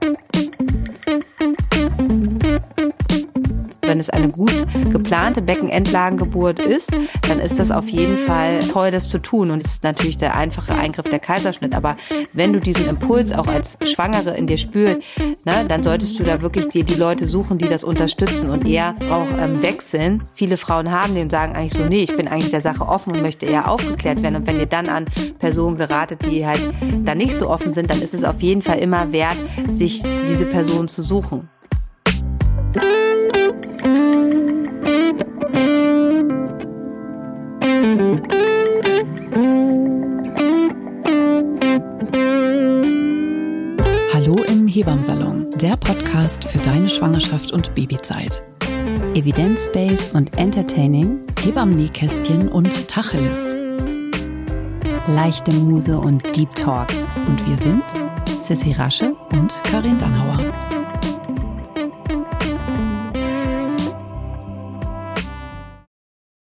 Thank you. Wenn es eine gut geplante Beckenendlagengeburt ist, dann ist das auf jeden Fall toll, das zu tun. Und es ist natürlich der einfache Eingriff der Kaiserschnitt. Aber wenn du diesen Impuls auch als Schwangere in dir spürst, ne, dann solltest du da wirklich dir die Leute suchen, die das unterstützen und eher auch ähm, wechseln. Viele Frauen haben den und sagen eigentlich so, nee, ich bin eigentlich der Sache offen und möchte eher aufgeklärt werden. Und wenn ihr dann an Personen geratet, die halt da nicht so offen sind, dann ist es auf jeden Fall immer wert, sich diese Person zu suchen. Hebammsalon, der Podcast für deine Schwangerschaft und Babyzeit. Evidence-based und entertaining, Hebammen-Nähkästchen und Tacheles. Leichte Muse und Deep Talk. Und wir sind Sissy Rasche und Karin Dannhauer.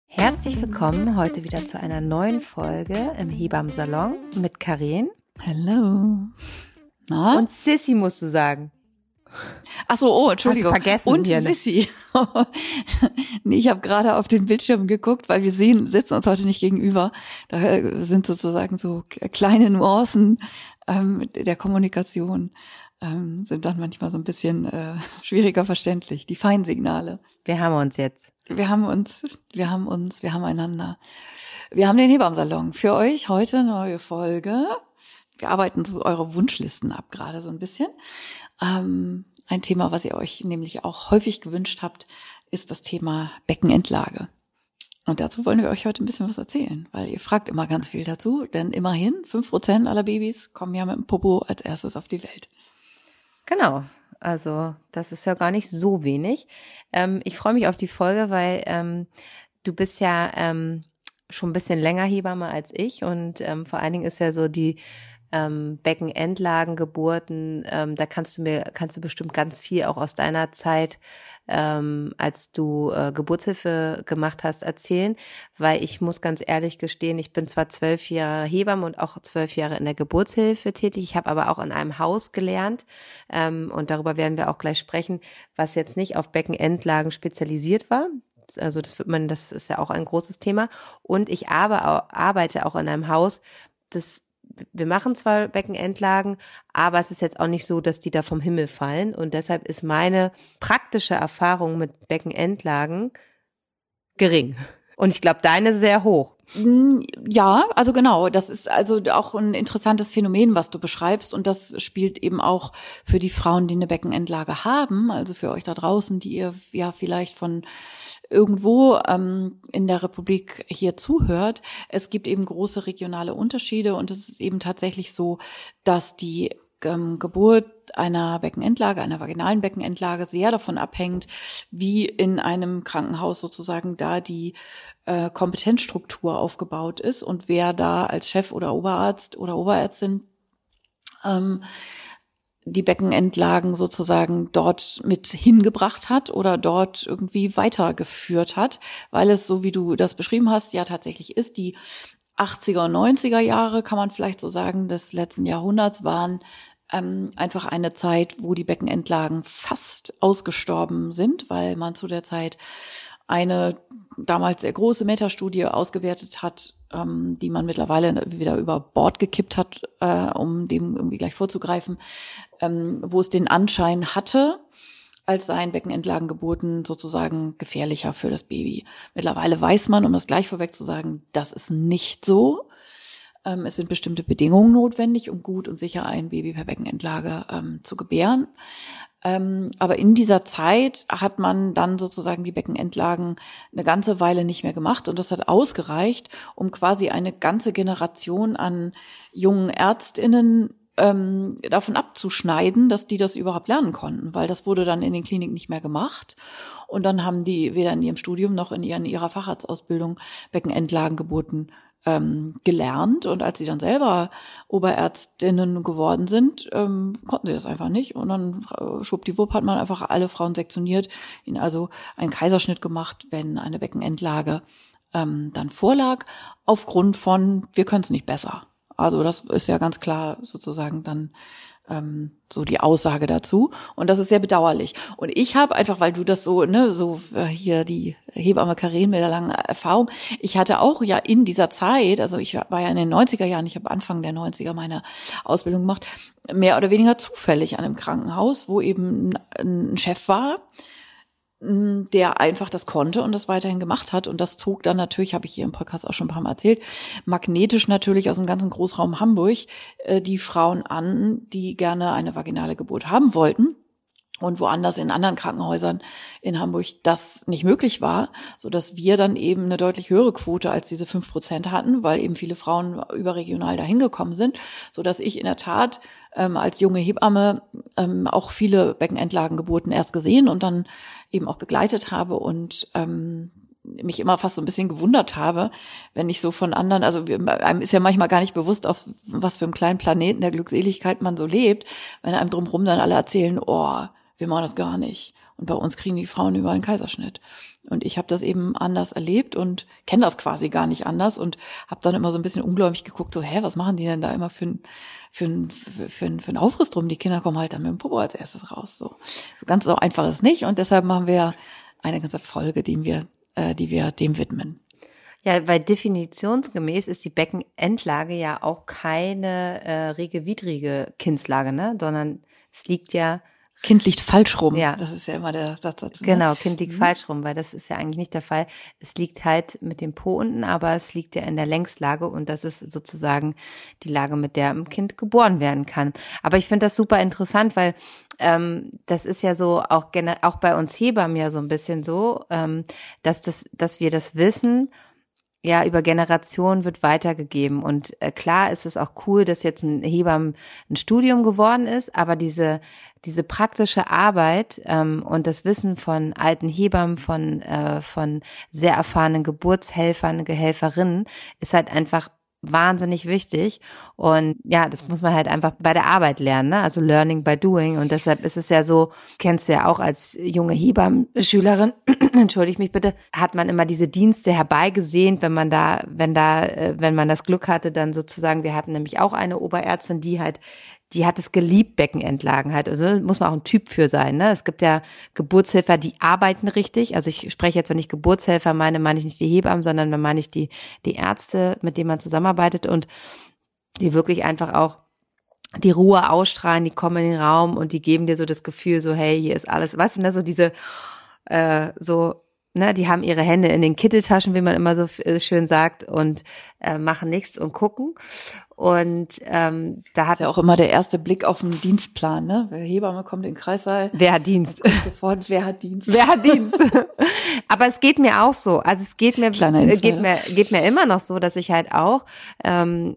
Herzlich willkommen heute wieder zu einer neuen Folge im Hebammsalon mit Karin. Hallo. Na? Und Sissy musst du sagen. Ach so, oh, Entschuldigung. Hast vergessen und hier, Sissy. nee, ich habe gerade auf den Bildschirm geguckt, weil wir sehen, sitzen uns heute nicht gegenüber. Da äh, sind sozusagen so kleine Nuancen ähm, der Kommunikation ähm, sind dann manchmal so ein bisschen äh, schwieriger verständlich. Die Feinsignale. Wir haben uns jetzt. Wir haben uns, wir haben uns, wir haben einander. Wir haben den Hebammsalon für euch heute neue Folge wir arbeiten so eure Wunschlisten ab gerade so ein bisschen. Ähm, ein Thema, was ihr euch nämlich auch häufig gewünscht habt, ist das Thema Beckenendlage. Und dazu wollen wir euch heute ein bisschen was erzählen, weil ihr fragt immer ganz viel dazu, denn immerhin fünf Prozent aller Babys kommen ja mit dem Popo als erstes auf die Welt. Genau. Also das ist ja gar nicht so wenig. Ähm, ich freue mich auf die Folge, weil ähm, du bist ja ähm, schon ein bisschen länger Hebamme als ich und ähm, vor allen Dingen ist ja so die ähm, Beckenendlagen, Geburten, ähm, da kannst du mir, kannst du bestimmt ganz viel auch aus deiner Zeit, ähm, als du äh, Geburtshilfe gemacht hast, erzählen, weil ich muss ganz ehrlich gestehen, ich bin zwar zwölf Jahre Hebamme und auch zwölf Jahre in der Geburtshilfe tätig, ich habe aber auch in einem Haus gelernt ähm, und darüber werden wir auch gleich sprechen, was jetzt nicht auf Beckenendlagen spezialisiert war. Also das wird man, das ist ja auch ein großes Thema. Und ich arbeite auch in einem Haus, das wir machen zwar Beckenendlagen, aber es ist jetzt auch nicht so, dass die da vom Himmel fallen. Und deshalb ist meine praktische Erfahrung mit Beckenendlagen gering. Und ich glaube, deine sehr hoch. Ja, also genau. Das ist also auch ein interessantes Phänomen, was du beschreibst. Und das spielt eben auch für die Frauen, die eine Beckenendlage haben, also für euch da draußen, die ihr ja vielleicht von irgendwo ähm, in der Republik hier zuhört. Es gibt eben große regionale Unterschiede und es ist eben tatsächlich so, dass die ähm, Geburt einer Beckenendlage, einer vaginalen Beckenendlage sehr davon abhängt, wie in einem Krankenhaus sozusagen da die äh, Kompetenzstruktur aufgebaut ist und wer da als Chef oder Oberarzt oder Oberärztin ähm, die Beckenendlagen sozusagen dort mit hingebracht hat oder dort irgendwie weitergeführt hat, weil es, so wie du das beschrieben hast, ja tatsächlich ist, die 80er und 90er Jahre, kann man vielleicht so sagen, des letzten Jahrhunderts waren ähm, einfach eine Zeit, wo die Beckenendlagen fast ausgestorben sind, weil man zu der Zeit eine damals sehr große Metastudie ausgewertet hat, ähm, die man mittlerweile wieder über Bord gekippt hat, äh, um dem irgendwie gleich vorzugreifen, ähm, wo es den Anschein hatte, als seien Beckenendlagengeburten sozusagen gefährlicher für das Baby. Mittlerweile weiß man, um das gleich vorweg zu sagen, das ist nicht so. Ähm, es sind bestimmte Bedingungen notwendig, um gut und sicher ein Baby per Beckenendlage ähm, zu gebären. Ähm, aber in dieser Zeit hat man dann sozusagen die Beckenendlagen eine ganze Weile nicht mehr gemacht und das hat ausgereicht, um quasi eine ganze Generation an jungen Ärztinnen ähm, davon abzuschneiden, dass die das überhaupt lernen konnten, weil das wurde dann in den Kliniken nicht mehr gemacht. Und dann haben die weder in ihrem Studium noch in, ihren, ihrer Facharztausbildung Beckenendlagengeburten ähm, gelernt und als sie dann selber Oberärztinnen geworden sind, ähm, konnten sie das einfach nicht und dann äh, schwuppdiwupp hat man einfach alle Frauen sektioniert, ihnen also einen Kaiserschnitt gemacht, wenn eine Beckenendlage ähm, dann vorlag, aufgrund von, wir können es nicht besser. Also das ist ja ganz klar sozusagen dann ähm, so die Aussage dazu. Und das ist sehr bedauerlich. Und ich habe einfach, weil du das so, ne, so äh, hier die Hebamme Karin mit der langen Erfahrung, ich hatte auch ja in dieser Zeit, also ich war ja in den 90er Jahren, ich habe Anfang der 90er meine Ausbildung gemacht, mehr oder weniger zufällig an einem Krankenhaus, wo eben ein Chef war, der einfach das konnte und das weiterhin gemacht hat. Und das zog dann natürlich, habe ich hier im Podcast auch schon ein paar Mal erzählt, magnetisch natürlich aus dem ganzen Großraum Hamburg äh, die Frauen an, die gerne eine vaginale Geburt haben wollten und woanders in anderen Krankenhäusern in Hamburg das nicht möglich war, so dass wir dann eben eine deutlich höhere Quote als diese fünf Prozent hatten, weil eben viele Frauen überregional dahin gekommen sind, so dass ich in der Tat ähm, als junge Hebamme ähm, auch viele Beckenendlagengeburten erst gesehen und dann eben auch begleitet habe und ähm, mich immer fast so ein bisschen gewundert habe, wenn ich so von anderen, also einem ist ja manchmal gar nicht bewusst, auf was für einem kleinen Planeten der Glückseligkeit man so lebt, wenn einem drumherum dann alle erzählen, oh, wir machen das gar nicht. Und bei uns kriegen die Frauen überall einen Kaiserschnitt. Und ich habe das eben anders erlebt und kenne das quasi gar nicht anders und habe dann immer so ein bisschen ungläubig geguckt, so, hä, was machen die denn da immer für ein, für ein, für ein, für ein Aufriss drum? Die Kinder kommen halt dann mit dem Popo als erstes raus. So, so ganz so einfach ist nicht. Und deshalb machen wir eine ganze Folge, die wir, äh, die wir dem widmen. Ja, weil definitionsgemäß ist die Beckenendlage ja auch keine äh, regewidrige Kindslage, ne? Sondern es liegt ja Kind liegt falsch rum. Ja. Das ist ja immer der Satz dazu. Ne? Genau, Kind liegt mhm. falsch rum, weil das ist ja eigentlich nicht der Fall. Es liegt halt mit dem Po unten, aber es liegt ja in der Längslage und das ist sozusagen die Lage, mit der ein Kind geboren werden kann. Aber ich finde das super interessant, weil ähm, das ist ja so auch, auch bei uns Hebammen ja so ein bisschen so, ähm, dass das, dass wir das wissen ja über Generationen wird weitergegeben. Und äh, klar ist es auch cool, dass jetzt ein Hebammen ein Studium geworden ist, aber diese diese praktische Arbeit ähm, und das Wissen von alten Hebammen, von äh, von sehr erfahrenen Geburtshelfern, Gehelferinnen ist halt einfach wahnsinnig wichtig. Und ja, das muss man halt einfach bei der Arbeit lernen, ne? also Learning by Doing. Und deshalb ist es ja so, kennst du ja auch als junge Hebammen-Schülerin, entschuldige mich bitte, hat man immer diese Dienste herbeigesehnt, wenn man da, wenn da, äh, wenn man das Glück hatte, dann sozusagen, wir hatten nämlich auch eine Oberärztin, die halt die hat es geliebt, Beckenentlagen halt. Also muss man auch ein Typ für sein. Ne? Es gibt ja Geburtshelfer, die arbeiten richtig. Also ich spreche jetzt, wenn ich Geburtshelfer meine, meine ich nicht die Hebammen, sondern dann meine ich die, die Ärzte, mit denen man zusammenarbeitet und die wirklich einfach auch die Ruhe ausstrahlen, die kommen in den Raum und die geben dir so das Gefühl, so hey, hier ist alles, weißt du, ne, so diese, äh, so ne, die haben ihre Hände in den Kitteltaschen, wie man immer so äh, schön sagt, und äh, machen nichts und gucken. Und ähm, da hat ist ja auch immer der erste Blick auf den Dienstplan, ne? Wer Hebamme kommt in den Kreissaal. Wer hat Dienst? Sofort, wer hat Dienst? Wer hat Dienst? Aber es geht mir auch so. Also es geht mir, äh, geht mir, geht mir immer noch so, dass ich halt auch ähm,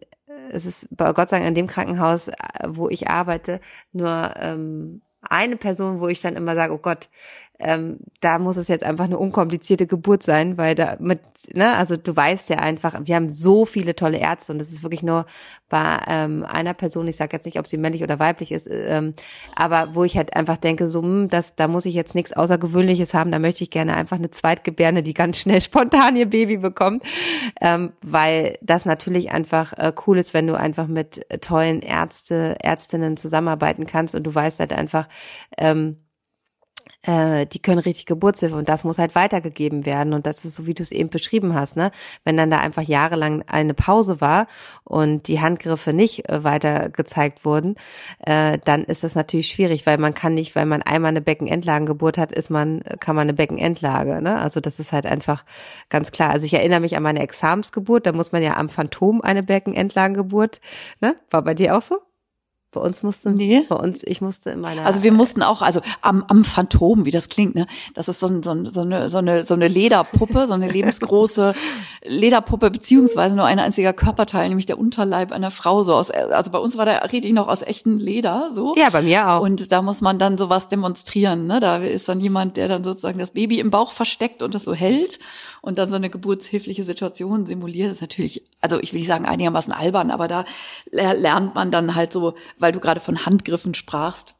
es ist bei Gott sei Dank in dem Krankenhaus, äh, wo ich arbeite, nur ähm, eine Person, wo ich dann immer sage, oh Gott, ähm, da muss es jetzt einfach eine unkomplizierte Geburt sein, weil da mit, ne, also du weißt ja einfach, wir haben so viele tolle Ärzte und das ist wirklich nur bei ähm, einer Person, ich sage jetzt nicht, ob sie männlich oder weiblich ist, ähm, aber wo ich halt einfach denke, so, mh, hm, das, da muss ich jetzt nichts Außergewöhnliches haben, da möchte ich gerne einfach eine Zweitgebärde, die ganz schnell spontan ihr Baby bekommt, ähm, weil das natürlich einfach äh, cool ist, wenn du einfach mit tollen Ärzte, Ärztinnen zusammenarbeiten kannst und du weißt halt einfach, ähm, äh, die können richtig Geburtshilfe und das muss halt weitergegeben werden und das ist so, wie du es eben beschrieben hast, ne? Wenn dann da einfach jahrelang eine Pause war und die Handgriffe nicht äh, weiter gezeigt wurden, äh, dann ist das natürlich schwierig, weil man kann nicht, weil man einmal eine Beckenendlagengeburt hat, ist man, kann man eine Beckenendlage, ne? Also das ist halt einfach ganz klar. Also ich erinnere mich an meine Examensgeburt, da muss man ja am Phantom eine Beckenendlagengeburt, ne? War bei dir auch so? Bei uns musste, nee. bei uns, ich musste in meiner. Also wir mussten auch, also am, am Phantom, wie das klingt, ne? Das ist so, ein, so, ein, so, eine, so, eine, so eine Lederpuppe, so eine lebensgroße Lederpuppe, beziehungsweise nur ein einziger Körperteil, nämlich der Unterleib einer Frau, so aus, also bei uns war der richtig noch aus echtem Leder, so. Ja, bei mir auch. Und da muss man dann sowas demonstrieren, ne? Da ist dann jemand, der dann sozusagen das Baby im Bauch versteckt und das so hält und dann so eine geburtshilfliche Situation simuliert. Ist natürlich, also ich will nicht sagen einigermaßen albern, aber da lernt man dann halt so, weil du gerade von Handgriffen sprachst,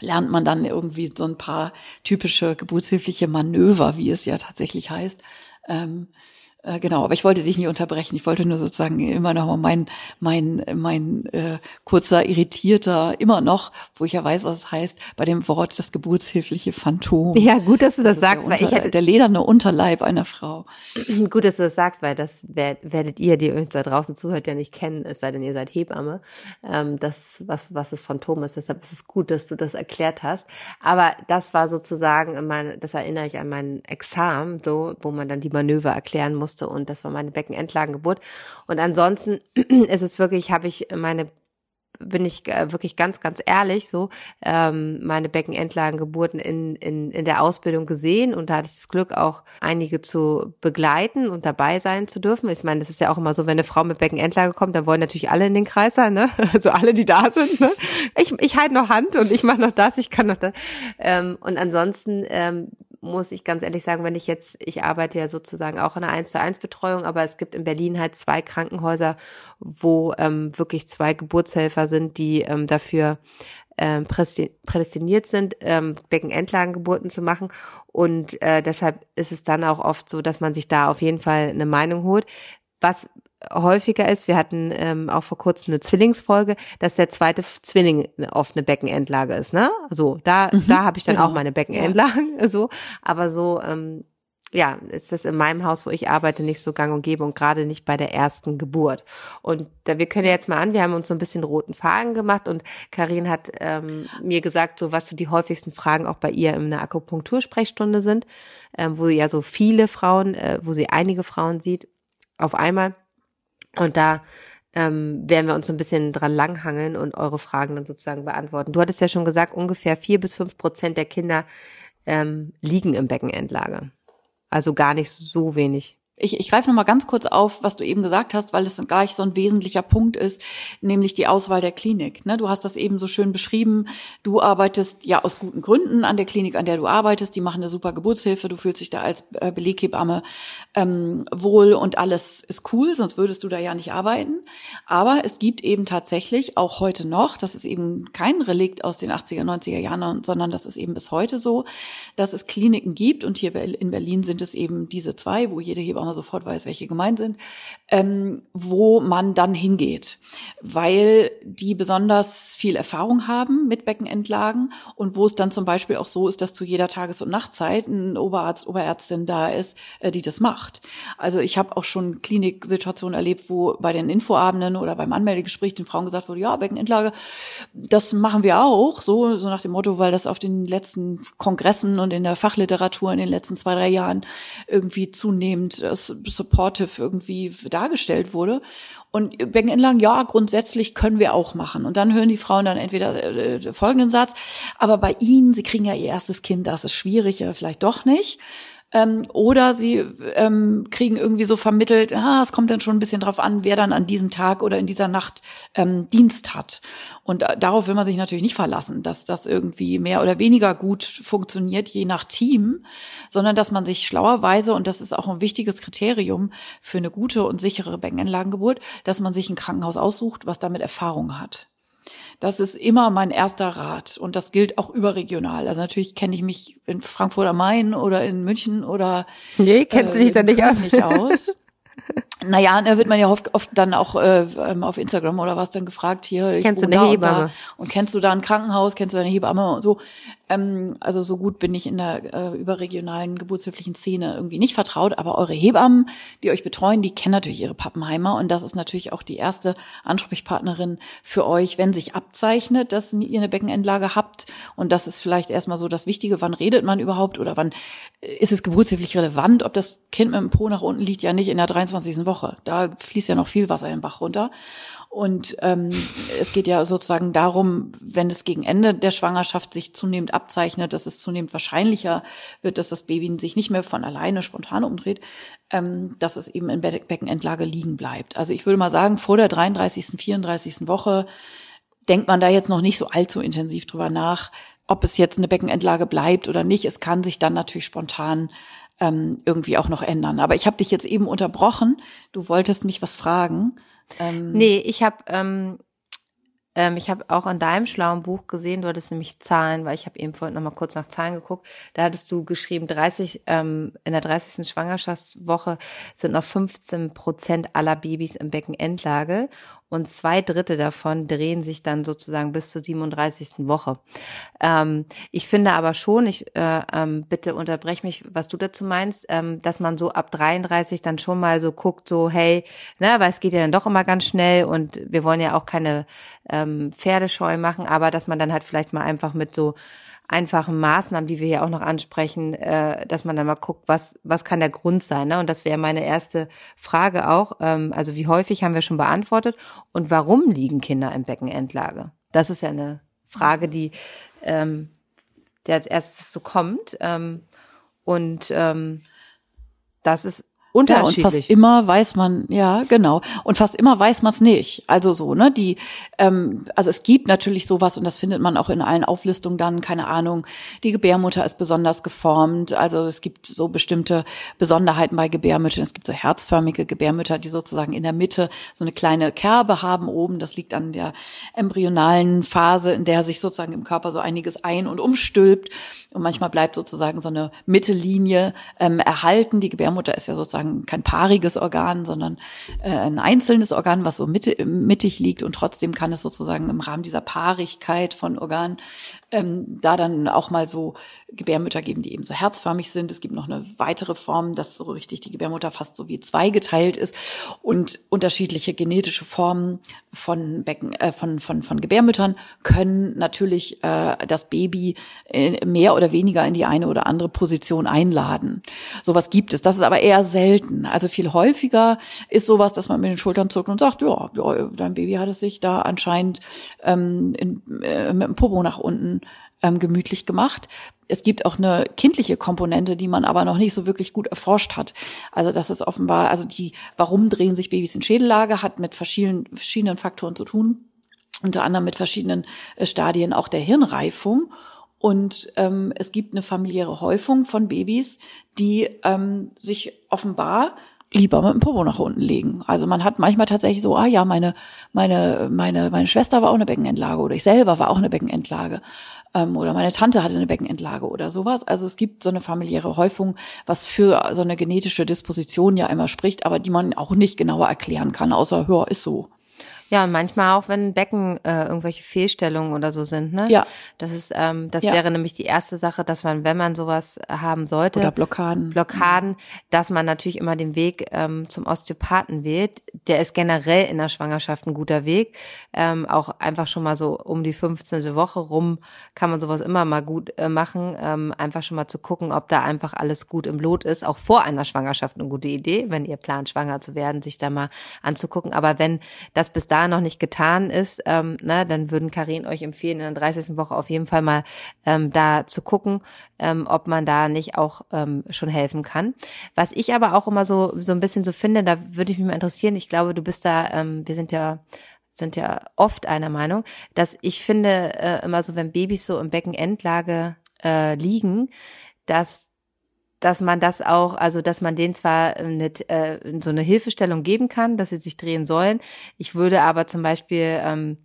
lernt man dann irgendwie so ein paar typische geburtshilfliche Manöver, wie es ja tatsächlich heißt. Ähm, Äh, genau, aber ich wollte dich nicht unterbrechen. Ich wollte nur sozusagen immer noch mal mein, mein, mein äh, kurzer, irritierter, immer noch, wo ich ja weiß, was es heißt, bei dem Wort das geburtshilfliche Phantom. Ja, gut, dass du das, das sagst, weil ich hätte der lederne Unterleib einer Frau. Gut, dass du das sagst, weil das werdet ihr, die uns da draußen zuhört, ja nicht kennen, es sei denn, ihr seid Hebamme. Ähm, das, was, was das Phantom ist. Deshalb ist es gut, dass du das erklärt hast. Aber das war sozusagen, mein, das erinnere ich an mein Examen, so, wo man dann die Manöver erklären muss musste und das war meine Beckenendlagengeburt. Und ansonsten ist es wirklich, habe ich meine bin ich äh, wirklich ganz, ganz ehrlich so, ähm, meine Beckenendlagengeburten in, in, in der Ausbildung gesehen und da hatte ich das Glück, auch einige zu begleiten und dabei sein zu dürfen. Ich meine, das ist ja auch immer so, wenn eine Frau mit Beckenendlage kommt, dann wollen natürlich alle in den Kreis sein, ne? Also alle, die da sind, ne? Ich, ich halte noch Hand und ich mache noch das, ich kann noch das. Ähm, und ansonsten ähm, muss ich ganz ehrlich sagen, wenn ich jetzt, ich arbeite ja sozusagen auch in einer 1 zu 1 Betreuung, aber es gibt in Berlin halt zwei Krankenhäuser, wo ähm, wirklich zwei Geburtshelfer sind, die ähm, dafür ähm, prädestiniert sind, ähm, Beckenendlagengeburten zu machen. Und äh, deshalb ist es dann auch oft so, dass man sich da auf jeden Fall eine Meinung holt. Was häufiger ist, wir hatten ähm, auch vor kurzem eine Zwillingsfolge, dass der zweite Zwilling eine offene Beckenendlage ist, ne? So, da, mhm, da habe ich dann genau. auch meine Beckenendlagen, ja. so. Aber so, ähm, ja, ist das in meinem Haus, wo ich arbeite, nicht so gang und gäbe und gerade nicht bei der ersten Geburt. Und da, wir können ja jetzt mal an, wir haben uns so ein bisschen roten Faden gemacht und Karin hat ähm, mir gesagt, so was so die häufigsten Fragen auch bei ihr in der Akupunktursprechstunde sind, ähm, wo sie ja so viele Frauen, äh, wo sie einige Frauen sieht auf einmal. Und da ähm, werden wir uns so ein bisschen dran langhangeln und eure Fragen dann sozusagen beantworten. Du hattest ja schon gesagt, ungefähr vier bis fünf Prozent der Kinder ähm, liegen im Beckenendlage. Also gar nicht so wenig. Ich, ich greife nochmal ganz kurz auf, was du eben gesagt hast, weil es gar nicht so ein wesentlicher Punkt ist, nämlich die Auswahl der Klinik. Ne, du hast das eben so schön beschrieben. Du arbeitest ja aus guten Gründen an der Klinik, an der du arbeitest. Die machen eine super Geburtshilfe. Du fühlst dich da als äh, Beleghebamme ähm, wohl und alles ist cool, sonst würdest du da ja nicht arbeiten. Aber es gibt eben tatsächlich auch heute noch, das ist eben kein Relikt aus den 80er, 90er Jahren, sondern das ist eben bis heute so, dass es Kliniken gibt und hier in Berlin sind es eben diese zwei, wo jede Hebamme man sofort weiß, welche gemeint sind, ähm, wo man dann hingeht, weil die besonders viel Erfahrung haben mit Beckenendlagen und wo es dann zum Beispiel auch so ist, dass zu jeder Tages- und Nachtzeit ein Oberarzt, Oberärztin da ist, äh, die das macht. Also ich habe auch schon Kliniksituationen erlebt, wo bei den Infoabenden oder beim Anmeldegespräch den Frauen gesagt wurde, ja, Beckenendlage, das machen wir auch, so, so nach dem Motto, weil das auf den letzten Kongressen und in der Fachliteratur in den letzten zwei, drei Jahren irgendwie zunehmend äh, supportive irgendwie dargestellt wurde. Und Beckenentlang, ja, grundsätzlich können wir auch machen. Und dann hören die Frauen dann entweder äh, folgenden Satz, aber bei ihnen, sie kriegen ja ihr erstes Kind, das ist schwierig, vielleicht doch nicht. Ähm, oder sie ähm, kriegen irgendwie so vermittelt, ah, es kommt dann schon ein bisschen drauf an, wer dann an diesem Tag oder in dieser Nacht ähm, Dienst hat. Und äh, darauf will man sich natürlich nicht verlassen, dass das irgendwie mehr oder weniger gut funktioniert, je nach Team, sondern dass man sich schlauerweise, und das ist auch ein wichtiges Kriterium für eine gute und sichere Beckenanlagengeburt, dass man sich ein Krankenhaus aussucht, was damit Erfahrung hat. Das ist immer mein erster Rat und das gilt auch überregional. Also natürlich kenne ich mich in Frankfurt am Main oder in München oder Nee, kennst äh, du dich da nicht aus? Nicht aus. Naja, da wird man ja oft, oft dann auch äh, ähm, auf Instagram oder was dann gefragt, hier, ich kennst du eine Hebamme? Und, und, kennst du da ein Krankenhaus, kennst du da eine Hebamme und so. Ähm, also so gut bin ich in der äh, überregionalen geburtshilflichen Szene irgendwie nicht vertraut, aber eure Hebammen, die euch betreuen, die kennen natürlich ihre Pappenheimer und das ist natürlich auch die erste Ansprechpartnerin für euch, wenn sich abzeichnet, dass ihr eine Beckenendlage habt und das ist vielleicht erstmal so das Wichtige, wann redet man überhaupt oder wann äh, ist es geburtshilflich relevant, ob das Kind mit dem Po nach unten liegt, ja nicht in der 23. Woche. Da fließt ja noch viel Wasser im Bach runter. Und ähm, es geht ja sozusagen darum, wenn es gegen Ende der Schwangerschaft sich zunehmend abzeichnet, dass es zunehmend wahrscheinlicher wird, dass das Baby sich nicht mehr von alleine spontan umdreht, ähm, dass es eben in Be Beckenendlage liegen bleibt. Also ich würde mal sagen, vor der 33., 34. Woche denkt man da jetzt noch nicht so allzu intensiv drüber nach, ob es jetzt eine Beckenendlage bleibt oder nicht. Es kann sich dann natürlich spontan ähm, irgendwie auch noch ändern. Aber ich habe dich jetzt eben unterbrochen. Du wolltest mich was fragen. Ähm, nee, ich habe ähm, ähm, ich habe auch in deinem schlauen Buch gesehen, du hattest nämlich Zahlen, weil ich habe eben vorhin noch mal kurz nach Zahlen geguckt. Da hattest du geschrieben, 30 ähm, in der 30. Schwangerschaftswoche sind noch 15 Prozent aller Babys im Beckenendlage und zwei Drittel davon drehen sich dann sozusagen bis zur 37. Woche. Ähm, ich finde aber schon, ich äh, ähm, bitte unterbrech mich, was du dazu meinst, ähm, dass man so ab 33 dann schon mal so guckt, so hey, ne, weil es geht ja dann doch immer ganz schnell und wir wollen ja auch keine ähm, Pferdescheu machen, aber dass man dann halt vielleicht mal einfach mit so einfachen Maßnahmen, die wir hier auch noch ansprechen, äh, dass man dann mal guckt, was, was kann der Grund sein. Ne? Und das wäre meine erste Frage auch. Ähm, also wie häufig haben wir schon beantwortet und warum liegen Kinder in Beckenendlage? Das ist ja eine Frage, die ähm, der als erstes so kommt. Ähm, und ähm, das ist Unterschiedlich. Ja, und fast immer weiß man, ja, genau. Und fast immer weiß man es nicht. Also so, ne? Die, ähm, also es gibt natürlich sowas und das findet man auch in allen Auflistungen dann, keine Ahnung, die Gebärmutter ist besonders geformt. Also es gibt so bestimmte Besonderheiten bei Gebärmüttern. Es gibt so herzförmige Gebärmütter, die sozusagen in der Mitte so eine kleine Kerbe haben oben. Das liegt an der embryonalen Phase, in der sich sozusagen im Körper so einiges ein- und umstülpt. Und manchmal bleibt sozusagen so eine Mittellinie ähm, erhalten. Die Gebärmutter ist ja sozusagen sozusagen kein paariges Organ, sondern äh, ein einzelnes Organ, was so mitte, mittig liegt und trotzdem kann es sozusagen im Rahmen dieser Paarigkeit von Organen ähm, da dann auch mal so Gebärmütter geben, die eben so herzförmig sind. Es gibt noch eine weitere Form, dass so richtig die Gebärmutter fast so wie zweigeteilt ist und unterschiedliche genetische Formen von Becken, äh, von, von, von Gebärmüttern können natürlich äh, das Baby äh, mehr oder weniger in die eine oder andere Position einladen. Sowas gibt es. Das ist aber eher selten. Also viel häufiger ist sowas, dass man mit den Schultern zuckt und sagt, ja, ja dein Baby hat es sich da anscheinend ähm, in, äh, mit dem Popo nach unten ähm, gemütlich gemacht. Es gibt auch eine kindliche Komponente, die man aber noch nicht so wirklich gut erforscht hat. Also das ist offenbar, also die, warum drehen sich Babys in Schädellage, hat mit verschiedenen, verschiedenen Faktoren zu tun. Unter anderem mit verschiedenen äh, Stadien auch der Hirnreifung. Und ähm, es gibt eine familiäre Häufung von Babys, die ähm, sich offenbar lieber mit dem Popo nach unten legen. Also man hat manchmal tatsächlich so, ah ja, meine, meine, meine, meine Schwester war auch eine Beckenendlage oder ich selber war auch eine Beckenendlage ähm, oder meine Tante hatte eine Beckenendlage oder sowas. Also es gibt so eine familiäre Häufung, was für so eine genetische Disposition ja immer spricht, aber die man auch nicht genauer erklären kann, außer, ja, ist so. Ja, und manchmal auch, wenn Becken äh, irgendwelche Fehlstellungen oder so sind, ne? Ja. Das ist, ähm, das Ja. wäre nämlich die erste Sache, dass man, wenn man sowas haben sollte, Oder Blockaden. Blockaden, dass man natürlich immer den Weg ähm, zum Osteopathen wählt. Der ist generell in der Schwangerschaft ein guter Weg. Ähm, auch einfach schon mal so um die 15. Woche rum kann man sowas immer mal gut äh, machen. Ähm, einfach schon mal zu gucken, ob da einfach alles gut im Lot ist. Auch vor einer Schwangerschaft eine gute Idee, wenn ihr plant, schwanger zu werden, sich da mal anzugucken. Aber wenn das bis noch nicht getan ist, ähm, ne, dann würden Karin euch empfehlen, in der 30. Woche auf jeden Fall mal ähm, da zu gucken, ähm, ob man da nicht auch ähm, schon helfen kann. Was ich aber auch immer so so ein bisschen so finde, da würde ich mich mal interessieren. Ich glaube, du bist da, ähm, wir sind ja sind ja oft einer Meinung, dass ich finde äh, immer so, wenn Babys so im Beckenendlage äh, liegen, dass dass man das auch, also dass man denen zwar eine, äh, so eine Hilfestellung geben kann, dass sie sich drehen sollen. Ich würde aber zum Beispiel ähm,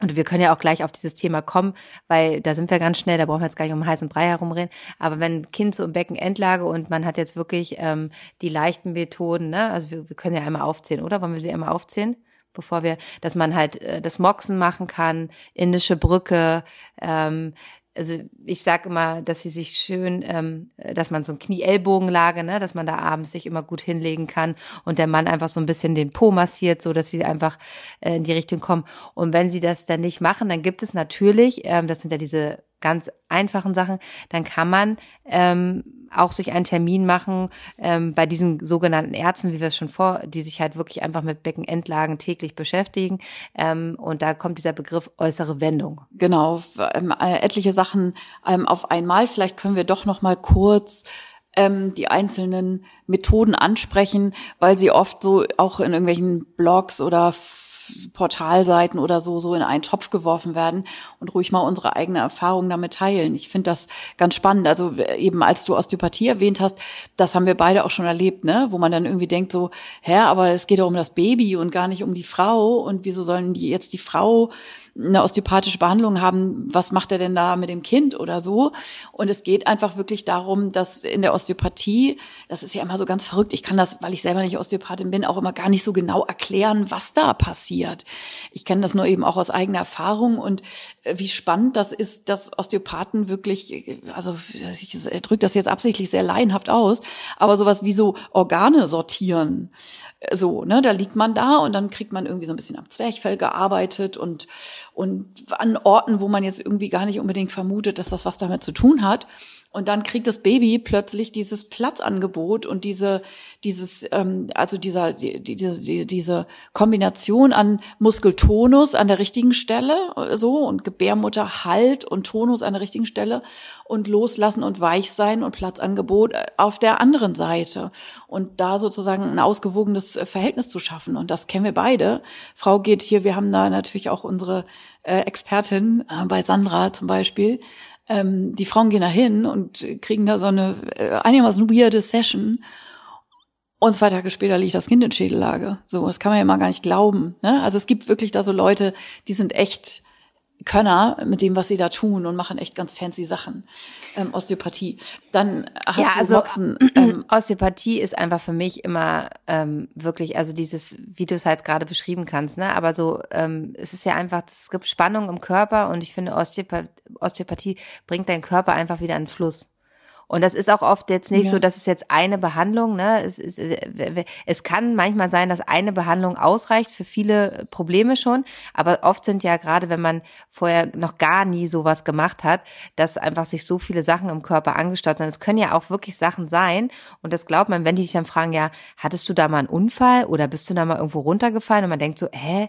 und wir können ja auch gleich auf dieses Thema kommen, weil da sind wir ganz schnell, da brauchen wir jetzt gar nicht um heißen Brei herumreden. Aber wenn Kind so im Becken Endlage und man hat jetzt wirklich ähm, die leichten Methoden, ne, also wir, wir können ja einmal aufzählen, oder? Wollen wir sie einmal aufzählen? Bevor wir, dass man halt äh, das Moxen machen kann, indische Brücke, ähm, also ich sage immer, dass sie sich schön, ähm, dass man so ein Knie-Ellbogenlage, ne, dass man da abends sich immer gut hinlegen kann und der Mann einfach so ein bisschen den Po massiert, so dass sie einfach äh, in die Richtung kommen. Und wenn sie das dann nicht machen, dann gibt es natürlich, ähm, das sind ja diese ganz einfachen Sachen, dann kann man ähm, auch sich einen Termin machen ähm, bei diesen sogenannten Ärzten, wie wir es schon vor, die sich halt wirklich einfach mit Beckenendlagen täglich beschäftigen. Ähm, und da kommt dieser Begriff äußere Wendung. Genau, ähm, äh, etliche Sachen ähm, auf einmal. Vielleicht können wir doch noch mal kurz ähm, die einzelnen Methoden ansprechen, weil sie oft so auch in irgendwelchen Blogs oder Portalseiten oder so so in einen Topf geworfen werden und ruhig mal unsere eigene Erfahrung damit teilen. Ich finde das ganz spannend. Also eben als du Osteopathie erwähnt hast, das haben wir beide auch schon erlebt, ne? Wo man dann irgendwie denkt so, hä, aber es geht doch um das Baby und gar nicht um die Frau und wieso sollen die jetzt die Frau eine osteopathische Behandlung haben, was macht er denn da mit dem Kind oder so? Und es geht einfach wirklich darum, dass in der Osteopathie, das ist ja immer so ganz verrückt, ich kann das, weil ich selber nicht Osteopathin bin, auch immer gar nicht so genau erklären, was da passiert. Ich kenne das nur eben auch aus eigener Erfahrung und äh, wie spannend das ist, dass Osteopathen wirklich, also ich drücke das jetzt absichtlich sehr laienhaft aus, aber sowas wie so Organe sortieren. So, ne, da liegt man da und dann kriegt man irgendwie so ein bisschen am Zwerchfell gearbeitet und, und an Orten, wo man jetzt irgendwie gar nicht unbedingt vermutet, dass das was damit zu tun hat. Und dann kriegt das Baby plötzlich dieses Platzangebot und diese, dieses, ähm, also dieser, die, die, diese Kombination an Muskeltonus an der richtigen Stelle, so und Gebärmutter Halt und Tonus an der richtigen Stelle und loslassen und weich sein und Platzangebot auf der anderen Seite und da sozusagen ein ausgewogenes Verhältnis zu schaffen. Und das kennen wir beide. Frau geht hier, wir haben da natürlich auch unsere äh, Expertin äh, bei Sandra zum Beispiel, ähm, die Frauen gehen da hin und kriegen da so eine äh, einigermaßen weirde Session. Und zwei Tage später liegt das Kind in Schädellage. So, das kann man ja mal gar nicht glauben. Ne? Also es gibt wirklich da so Leute, die sind echt Könner mit dem, was sie da tun und machen echt ganz fancy Sachen. Ähm, Osteopathie. Dann hast ja, du also, Moxen. Ähm, Osteopathie ist einfach für mich immer ähm, wirklich, also dieses, wie du es halt gerade beschrieben kannst, ne? Aber so, ähm, es ist ja einfach, es gibt Spannung im Körper und ich finde, Osteopathie, Osteopathie bringt deinen Körper einfach wieder in Fluss. Und das ist auch oft jetzt nicht Ja. so, dass es jetzt eine Behandlung, ne? Es, ist, es kann manchmal sein, dass eine Behandlung ausreicht für viele Probleme schon, aber oft sind ja gerade, wenn man vorher noch gar nie sowas gemacht hat, dass einfach sich so viele Sachen im Körper angestaut sind. Es können ja auch wirklich Sachen sein und das glaubt man, wenn die dich dann fragen, ja, hattest du da mal einen Unfall oder bist du da mal irgendwo runtergefallen und man denkt so, hä?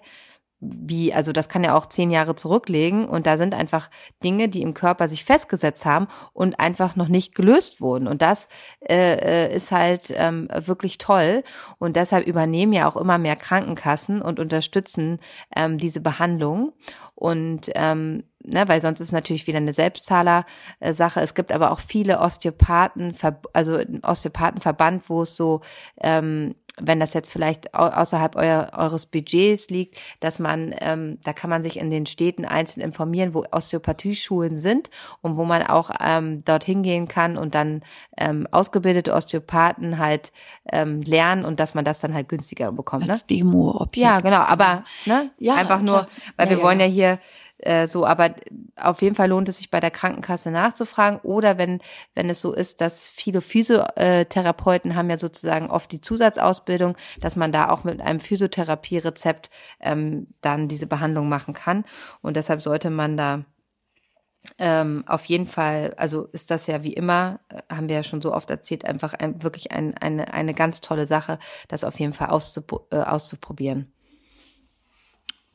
Wie, also das kann ja auch zehn Jahre zurücklegen und da sind einfach Dinge, die im Körper sich festgesetzt haben und einfach noch nicht gelöst wurden. Und das äh, äh, ist halt ähm, wirklich toll. Und deshalb übernehmen ja auch immer mehr Krankenkassen und unterstützen ähm, diese Behandlung. Und ähm, ne, weil sonst ist natürlich wieder eine Selbstzahler-Sache. Es gibt aber auch viele Osteopathen, also Osteopathenverband, wo es so ähm, wenn das jetzt vielleicht au außerhalb euer, eures Budgets liegt, dass man, ähm, da kann man sich in den Städten einzeln informieren, wo Osteopathieschulen sind und wo man auch ähm, dorthin gehen kann und dann ähm, ausgebildete Osteopathen halt ähm, lernen und dass man das dann halt günstiger bekommt. Ne? als Demo-Objekt. Ja, genau, aber ne, Ja, einfach nur, klar. weil Ja, wir ja, wollen ja. hier äh, so, aber auf jeden Fall lohnt es sich bei der Krankenkasse nachzufragen oder wenn wenn es so ist, dass viele Physiotherapeuten haben ja sozusagen oft die Zusatzausbildung, dass man da auch mit einem Physiotherapie-Rezept ähm, dann diese Behandlung machen kann und deshalb sollte man da ähm, auf jeden Fall, also ist das ja wie immer, äh, haben wir ja schon so oft erzählt, einfach ein, wirklich ein, eine, eine ganz tolle Sache, das auf jeden Fall auszupro äh, auszuprobieren.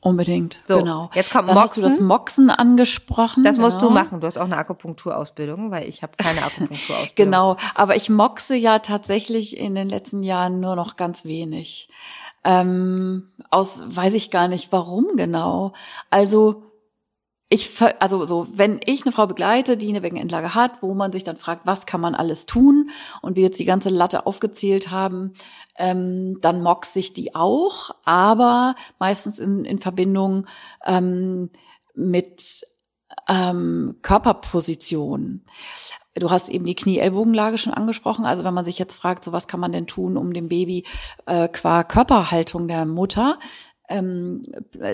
Unbedingt, So, genau. jetzt kommt Dann hast du das Moxen. Moxen angesprochen. Das musst du machen. Du hast auch eine Akupunkturausbildung, weil ich habe keine Akupunkturausbildung. Genau, aber ich moxe ja tatsächlich in den letzten Jahren nur noch ganz wenig. Ähm, aus weiß ich gar nicht warum genau. Also ich also so, wenn ich eine Frau begleite, die eine Beckenendlage hat, wo man sich dann fragt, was kann man alles tun und wir jetzt die ganze Latte aufgezählt haben, ähm, dann moxe ich die auch, aber meistens in, in Verbindung ähm, mit ähm, Körperposition. Du hast eben die Knie-Ellbogenlage schon angesprochen. Also wenn man sich jetzt fragt, so was kann man denn tun, um dem Baby äh, qua Körperhaltung der Mutter ähm,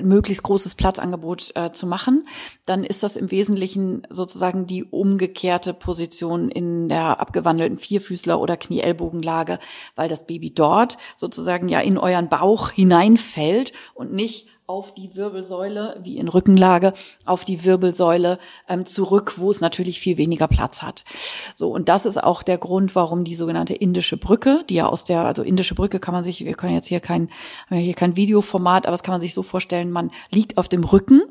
möglichst großes Platzangebot äh, zu machen, dann ist das im Wesentlichen sozusagen die umgekehrte Position in der abgewandelten Vierfüßler- oder Knie-Ellbogenlage, weil das Baby dort sozusagen ja in euren Bauch hineinfällt und nicht auf die Wirbelsäule, wie in Rückenlage, auf die Wirbelsäule ähm, zurück, wo es natürlich viel weniger Platz hat. So, und das ist auch der Grund, warum die sogenannte indische Brücke, die ja aus der, also indische Brücke kann man sich, wir können jetzt hier kein, haben ja hier kein Videoformat, aber das kann man sich so vorstellen, man liegt auf dem Rücken,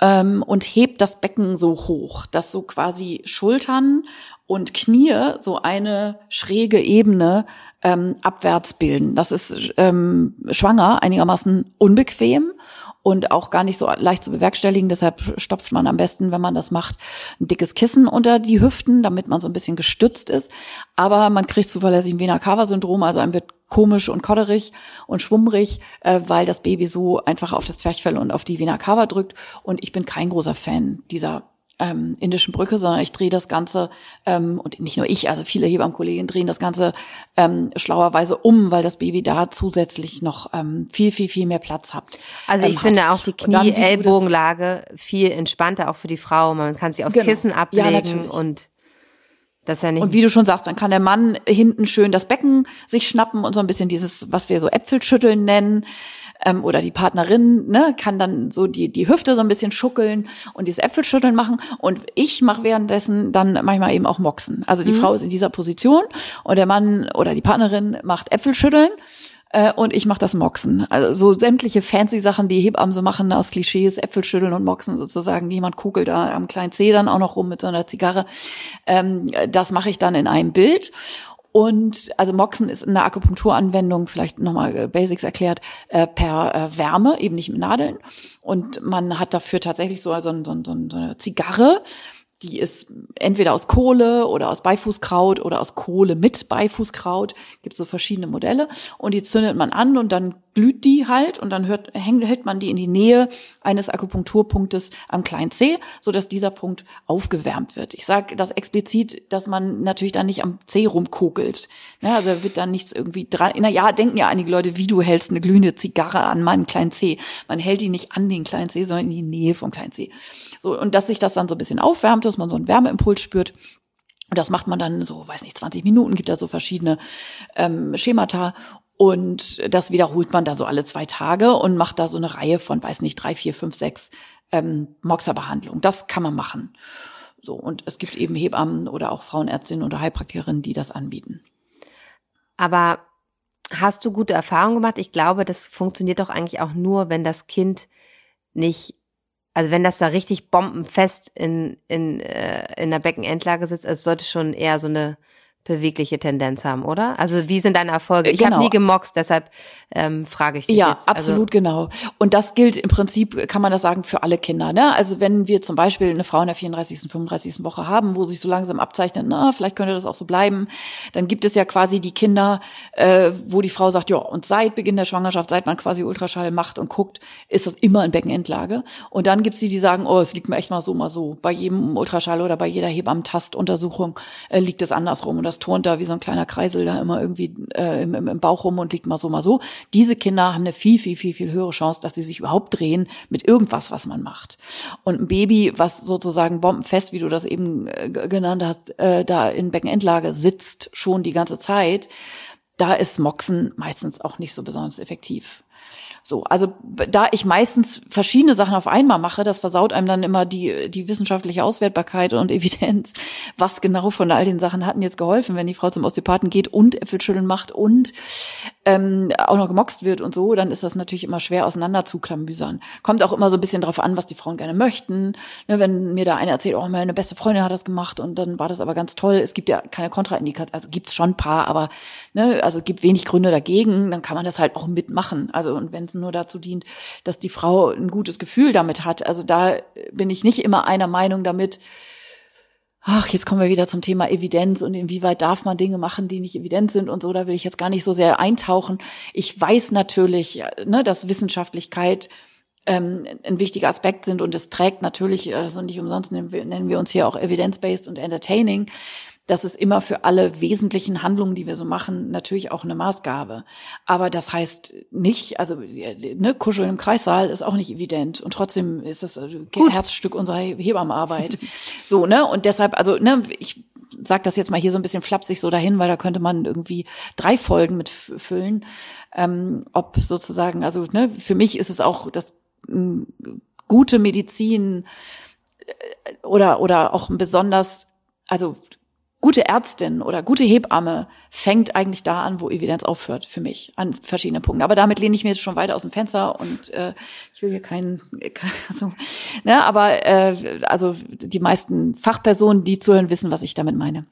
ähm, und hebt das Becken so hoch, dass so quasi Schultern und Knie so eine schräge Ebene ähm, abwärts bilden. Das ist ähm, schwanger einigermaßen unbequem und auch gar nicht so leicht zu bewerkstelligen. Deshalb stopft man am besten, wenn man das macht, ein dickes Kissen unter die Hüften, damit man so ein bisschen gestützt ist. Aber man kriegt zuverlässig ein Vena-Cava-Syndrom, also einem wird komisch und kodderig und schwummrig, äh, weil das Baby so einfach auf das Zwerchfell und auf die Vena Cava drückt. Und ich bin kein großer Fan dieser ähm, indischen Brücke, sondern ich drehe das Ganze, ähm, und nicht nur ich, also viele Hebammenkollegen drehen das Ganze ähm, schlauerweise um, weil das Baby da zusätzlich noch ähm, viel, viel, viel mehr Platz hat. Also ich ähm, finde auch die Knie-Ellbogenlage viel entspannter, auch für die Frau. Man kann sie aufs genau. Kissen ablegen ja, und das ja nicht und wie du schon sagst, dann kann der Mann hinten schön das Becken sich schnappen und so ein bisschen dieses, was wir so Äpfelschütteln nennen ähm, oder die Partnerin ne, kann dann so die, die Hüfte so ein bisschen schuckeln und dieses Äpfelschütteln machen. Und ich mache währenddessen dann manchmal eben auch Moxen. Also die mhm. Frau ist in dieser Position und der Mann oder die Partnerin macht Äpfelschütteln äh, und ich mache das Moxen. Also so sämtliche fancy Sachen, die Hebammen so machen aus Klischees, Äpfelschütteln und Moxen sozusagen. Jemand kugelt da am kleinen Zeh dann auch noch rum mit so einer Zigarre. Ähm, das mache ich dann in einem Bild. Und also Moxen ist eine Akupunkturanwendung, vielleicht nochmal äh, Basics erklärt, äh, per äh, Wärme, eben nicht mit Nadeln. Und man hat dafür tatsächlich so, so, so, so eine Zigarre, die ist entweder aus Kohle oder aus Beifußkraut oder aus Kohle mit Beifußkraut. Gibt so verschiedene Modelle. Und die zündet man an und dann glüht die halt und dann hört, hält man die in die Nähe eines Akupunkturpunktes am kleinen C, so dass dieser Punkt aufgewärmt wird. Ich sage das explizit, dass man natürlich dann nicht am C rumkokelt. Ne, also wird dann nichts irgendwie dran. Na ja, denken ja einige Leute, wie du hältst eine glühende Zigarre an meinen kleinen C. Man hält die nicht an den kleinen C, sondern in die Nähe vom kleinen C. So und dass sich das dann so ein bisschen aufwärmt, dass man so einen Wärmeimpuls spürt. Und das macht man dann so, weiß nicht, 20 Minuten, gibt da so verschiedene ähm, Schemata. Und das wiederholt man da so alle zwei Tage und macht da so eine Reihe von, weiß nicht, drei, vier, fünf, sechs ähm, Moxa-Behandlungen. Das kann man machen. So, und es gibt eben Hebammen oder auch Frauenärztinnen oder Heilpraktikerinnen, die das anbieten. Aber hast du gute Erfahrungen gemacht? Ich glaube, das funktioniert doch eigentlich auch nur, wenn das Kind nicht, also wenn das da richtig bombenfest in, in, äh, in der Beckenendlage sitzt, also sollte schon eher so eine bewegliche Tendenz haben, oder? Also wie sind deine Erfolge? Ich genau. habe nie gemoxt, deshalb ähm, frage ich dich ja, jetzt. Ja, also absolut genau. Und das gilt im Prinzip, kann man das sagen, für alle Kinder. Ne? Also wenn wir zum Beispiel eine Frau in der 34., 35. Woche haben, wo sich so langsam abzeichnet, na, vielleicht könnte das auch so bleiben, dann gibt es ja quasi die Kinder, äh, wo die Frau sagt, ja, und seit Beginn der Schwangerschaft, seit man quasi Ultraschall macht und guckt, ist das immer in Beckenendlage. Und dann gibt's die, die sagen, oh, es liegt mir echt mal so, mal so. Bei jedem Ultraschall oder bei jeder Hebammentastuntersuchung äh, liegt es andersrum. Und das das turnt da wie so ein kleiner Kreisel da immer irgendwie äh, im, im Bauch rum und liegt mal so, mal so. Diese Kinder haben eine viel, viel, viel, viel höhere Chance, dass sie sich überhaupt drehen mit irgendwas, was man macht. Und ein Baby, was sozusagen bombenfest, wie du das eben äh, genannt hast, äh, da in Beckenendlage sitzt, schon die ganze Zeit, da ist Moxen meistens auch nicht so besonders effektiv. So, also da ich meistens verschiedene Sachen auf einmal mache, das versaut einem dann immer die, die wissenschaftliche Auswertbarkeit und Evidenz. Was genau von all den Sachen hatten jetzt geholfen, wenn die Frau zum Osteopathen geht und Äpfelschütteln macht und ähm, auch noch gemoxt wird und so, dann ist das natürlich immer schwer auseinander zu klamüsern. Kommt auch immer so ein bisschen drauf an, was die Frauen gerne möchten. Ne, wenn mir da einer erzählt, oh, meine beste Freundin hat das gemacht und dann war das aber ganz toll. Es gibt ja keine Kontraindikation, also gibt's schon ein paar, aber ne, also gibt wenig Gründe dagegen, dann kann man das halt auch mitmachen. Also und wenn es nur dazu dient, dass die Frau ein gutes Gefühl damit hat. Also da bin ich nicht immer einer Meinung damit, ach, jetzt kommen wir wieder zum Thema Evidenz und inwieweit darf man Dinge machen, die nicht evident sind und so, da will ich jetzt gar nicht so sehr eintauchen. Ich weiß natürlich, ne, dass Wissenschaftlichkeit ähm, ein wichtiger Aspekt sind und es trägt natürlich, also nicht umsonst nennen wir, nennen wir uns hier auch evidence-based und entertaining, das ist immer für alle wesentlichen Handlungen, die wir so machen, natürlich auch eine Maßgabe. Aber das heißt nicht, also ne, Kuscheln im Kreissaal ist auch nicht evident und trotzdem ist das äh, Gut. Herzstück unserer Hebammenarbeit. so, ne? Und deshalb, also, ne, ich sag das jetzt mal hier so ein bisschen flapsig so dahin, weil da könnte man irgendwie drei Folgen mit füllen. Ähm, ob sozusagen, also ne, für mich ist es auch das gute Medizin äh, oder oder auch ein besonders also gute Ärztin oder gute Hebamme fängt eigentlich da an, wo Evidenz aufhört für mich an verschiedenen Punkten. Aber damit lehne ich mir jetzt schon weiter aus dem Fenster und äh, ich will hier keinen, also, ne, aber äh, also die meisten Fachpersonen, die zuhören, wissen, was ich damit meine.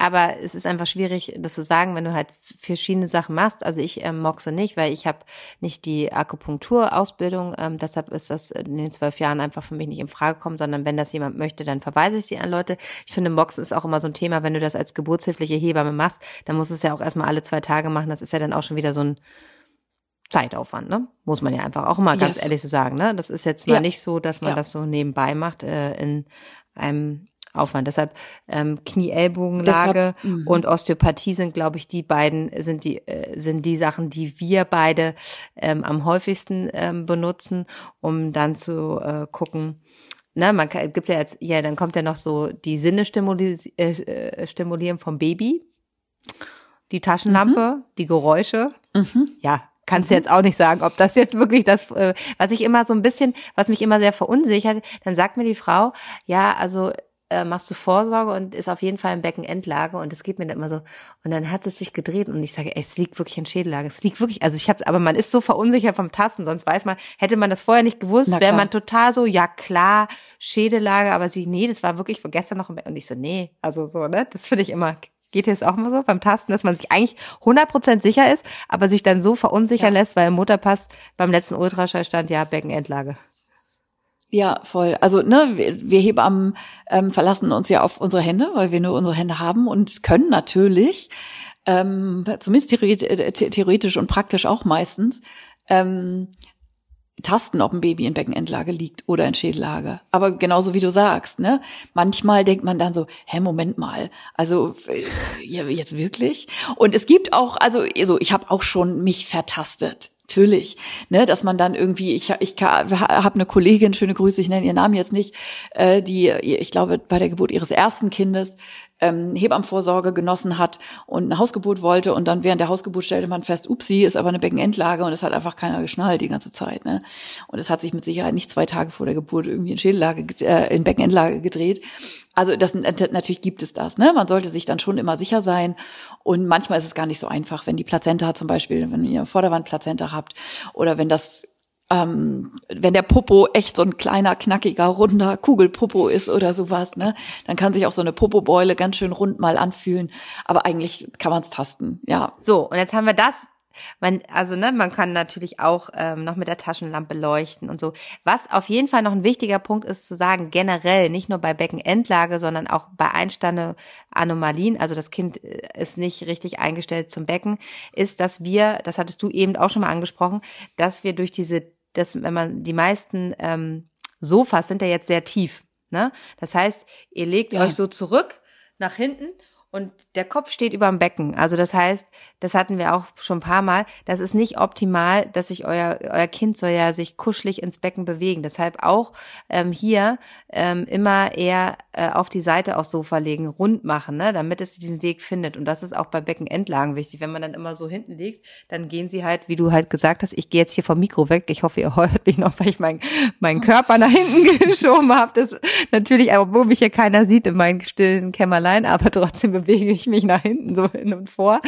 Aber es ist einfach schwierig, das zu sagen, wenn du halt verschiedene Sachen machst. Also ich ähm, moxe nicht, weil ich habe nicht die Akupunkturausbildung. Ähm, deshalb ist das in den zwölf Jahren einfach für mich nicht in Frage gekommen, sondern wenn das jemand möchte, dann verweise ich sie an Leute. Ich finde, Moxen ist auch immer so ein Thema, wenn du das als geburtshilfliche Hebamme machst, dann musst du es ja auch erstmal alle zwei Tage machen. Das ist ja dann auch schon wieder so ein Zeitaufwand, ne? Muss man ja einfach auch mal ganz yes. ehrlich so sagen, ne? Das ist jetzt mal ja. nicht so, dass man ja. das so nebenbei macht äh, in einem Aufwand. Deshalb ähm, Knie-Ellbogenlage mhm. und Osteopathie sind, glaube ich, die beiden sind die äh, sind die Sachen, die wir beide ähm, am häufigsten ähm, benutzen, um dann zu äh, gucken. Ne, man kann, gibt ja jetzt, ja, dann kommt ja noch so die Sinne stimulieren, äh, äh, stimulieren vom Baby, die Taschenlampe, mhm. die Geräusche. Mhm. Ja, kannst du jetzt auch nicht sagen, ob das jetzt wirklich das, äh, was ich immer so ein bisschen, was mich immer sehr verunsichert, dann sagt mir die Frau, ja, also äh, machst du Vorsorge und ist auf jeden Fall im Beckenendlage und es geht mir dann immer so und dann hat es sich gedreht und ich sage, ey, es liegt wirklich in Schädellage, es liegt wirklich, also ich habe, aber man ist so verunsichert vom Tasten, sonst weiß man, hätte man das vorher nicht gewusst, wäre man total so, ja klar, Schädellage, aber sie, nee, das war wirklich gestern noch im Bett und ich so, nee, also so, ne, das finde ich immer, geht jetzt auch immer so beim Tasten, dass man sich eigentlich 100% sicher ist, aber sich dann so verunsichern ja. lässt, weil im Mutterpass beim letzten Ultraschall stand, ja, Beckenendlage. Ja, voll. Also ne, wir, wir Hebammen ähm, verlassen uns ja auf unsere Hände, weil wir nur unsere Hände haben und können natürlich, ähm, zumindest äh, theoretisch und praktisch auch meistens, ähm, tasten, ob ein Baby in Beckenendlage liegt oder in Schädellage. Aber genauso wie du sagst, ne? Manchmal denkt man dann so, hä, Moment mal, also äh, jetzt wirklich? Und es gibt auch, also, also ich habe auch schon mich vertastet natürlich, ne, dass man dann irgendwie, ich, ich habe eine Kollegin, schöne Grüße, ich nenne ihren Namen jetzt nicht, äh, die, ich glaube, bei der Geburt ihres ersten Kindes ähm, Hebammenvorsorge genossen hat und eine Hausgeburt wollte und dann während der Hausgeburt stellte man fest, upsi, ist aber eine Beckenendlage und es hat einfach keiner geschnallt die ganze Zeit. Ne? Und es hat sich mit Sicherheit nicht zwei Tage vor der Geburt irgendwie in Schädellage, äh, in Beckenendlage gedreht. Also das natürlich gibt es das. Ne? Man sollte sich dann schon immer sicher sein. Und manchmal ist es gar nicht so einfach, wenn die Plazenta zum Beispiel, wenn ihr Vorderwandplazenta habt oder wenn das ähm, wenn der Popo echt so ein kleiner, knackiger, runder Kugelpopo ist oder sowas, ne, dann kann sich auch so eine Popobeule ganz schön rund mal anfühlen. Aber eigentlich kann man es tasten, ja. So, und jetzt haben wir das. Man, also ne, man kann natürlich auch ähm, noch mit der Taschenlampe leuchten und so. Was auf jeden Fall noch ein wichtiger Punkt ist zu sagen, generell, nicht nur bei Beckenendlage, sondern auch bei Einstande Anomalien, also das Kind äh, ist nicht richtig eingestellt zum Becken, ist, dass wir, das hattest du eben auch schon mal angesprochen, dass wir durch diese dass wenn man die meisten ähm, Sofas sind ja jetzt sehr tief. Ne? Das heißt, ihr legt ja. euch so zurück nach hinten und der Kopf steht über dem Becken. Also das heißt, das hatten wir auch schon ein paar Mal, das ist nicht optimal, dass sich euer, euer Kind soll ja sich kuschelig ins Becken bewegen. Deshalb auch ähm, hier ähm, immer eher äh, auf die Seite aufs Sofa legen, rund machen, ne, damit es diesen Weg findet. Und das ist auch bei Beckenendlagen wichtig. Wenn man dann immer so hinten liegt, dann gehen sie halt, wie du halt gesagt hast, ich gehe jetzt hier vom Mikro weg. Ich hoffe, ihr hört mich noch, weil ich meinen mein Körper nach hinten geschoben habe. Das natürlich, obwohl mich hier keiner sieht in meinem stillen Kämmerlein, aber trotzdem bewege ich mich nach hinten so hin und vor,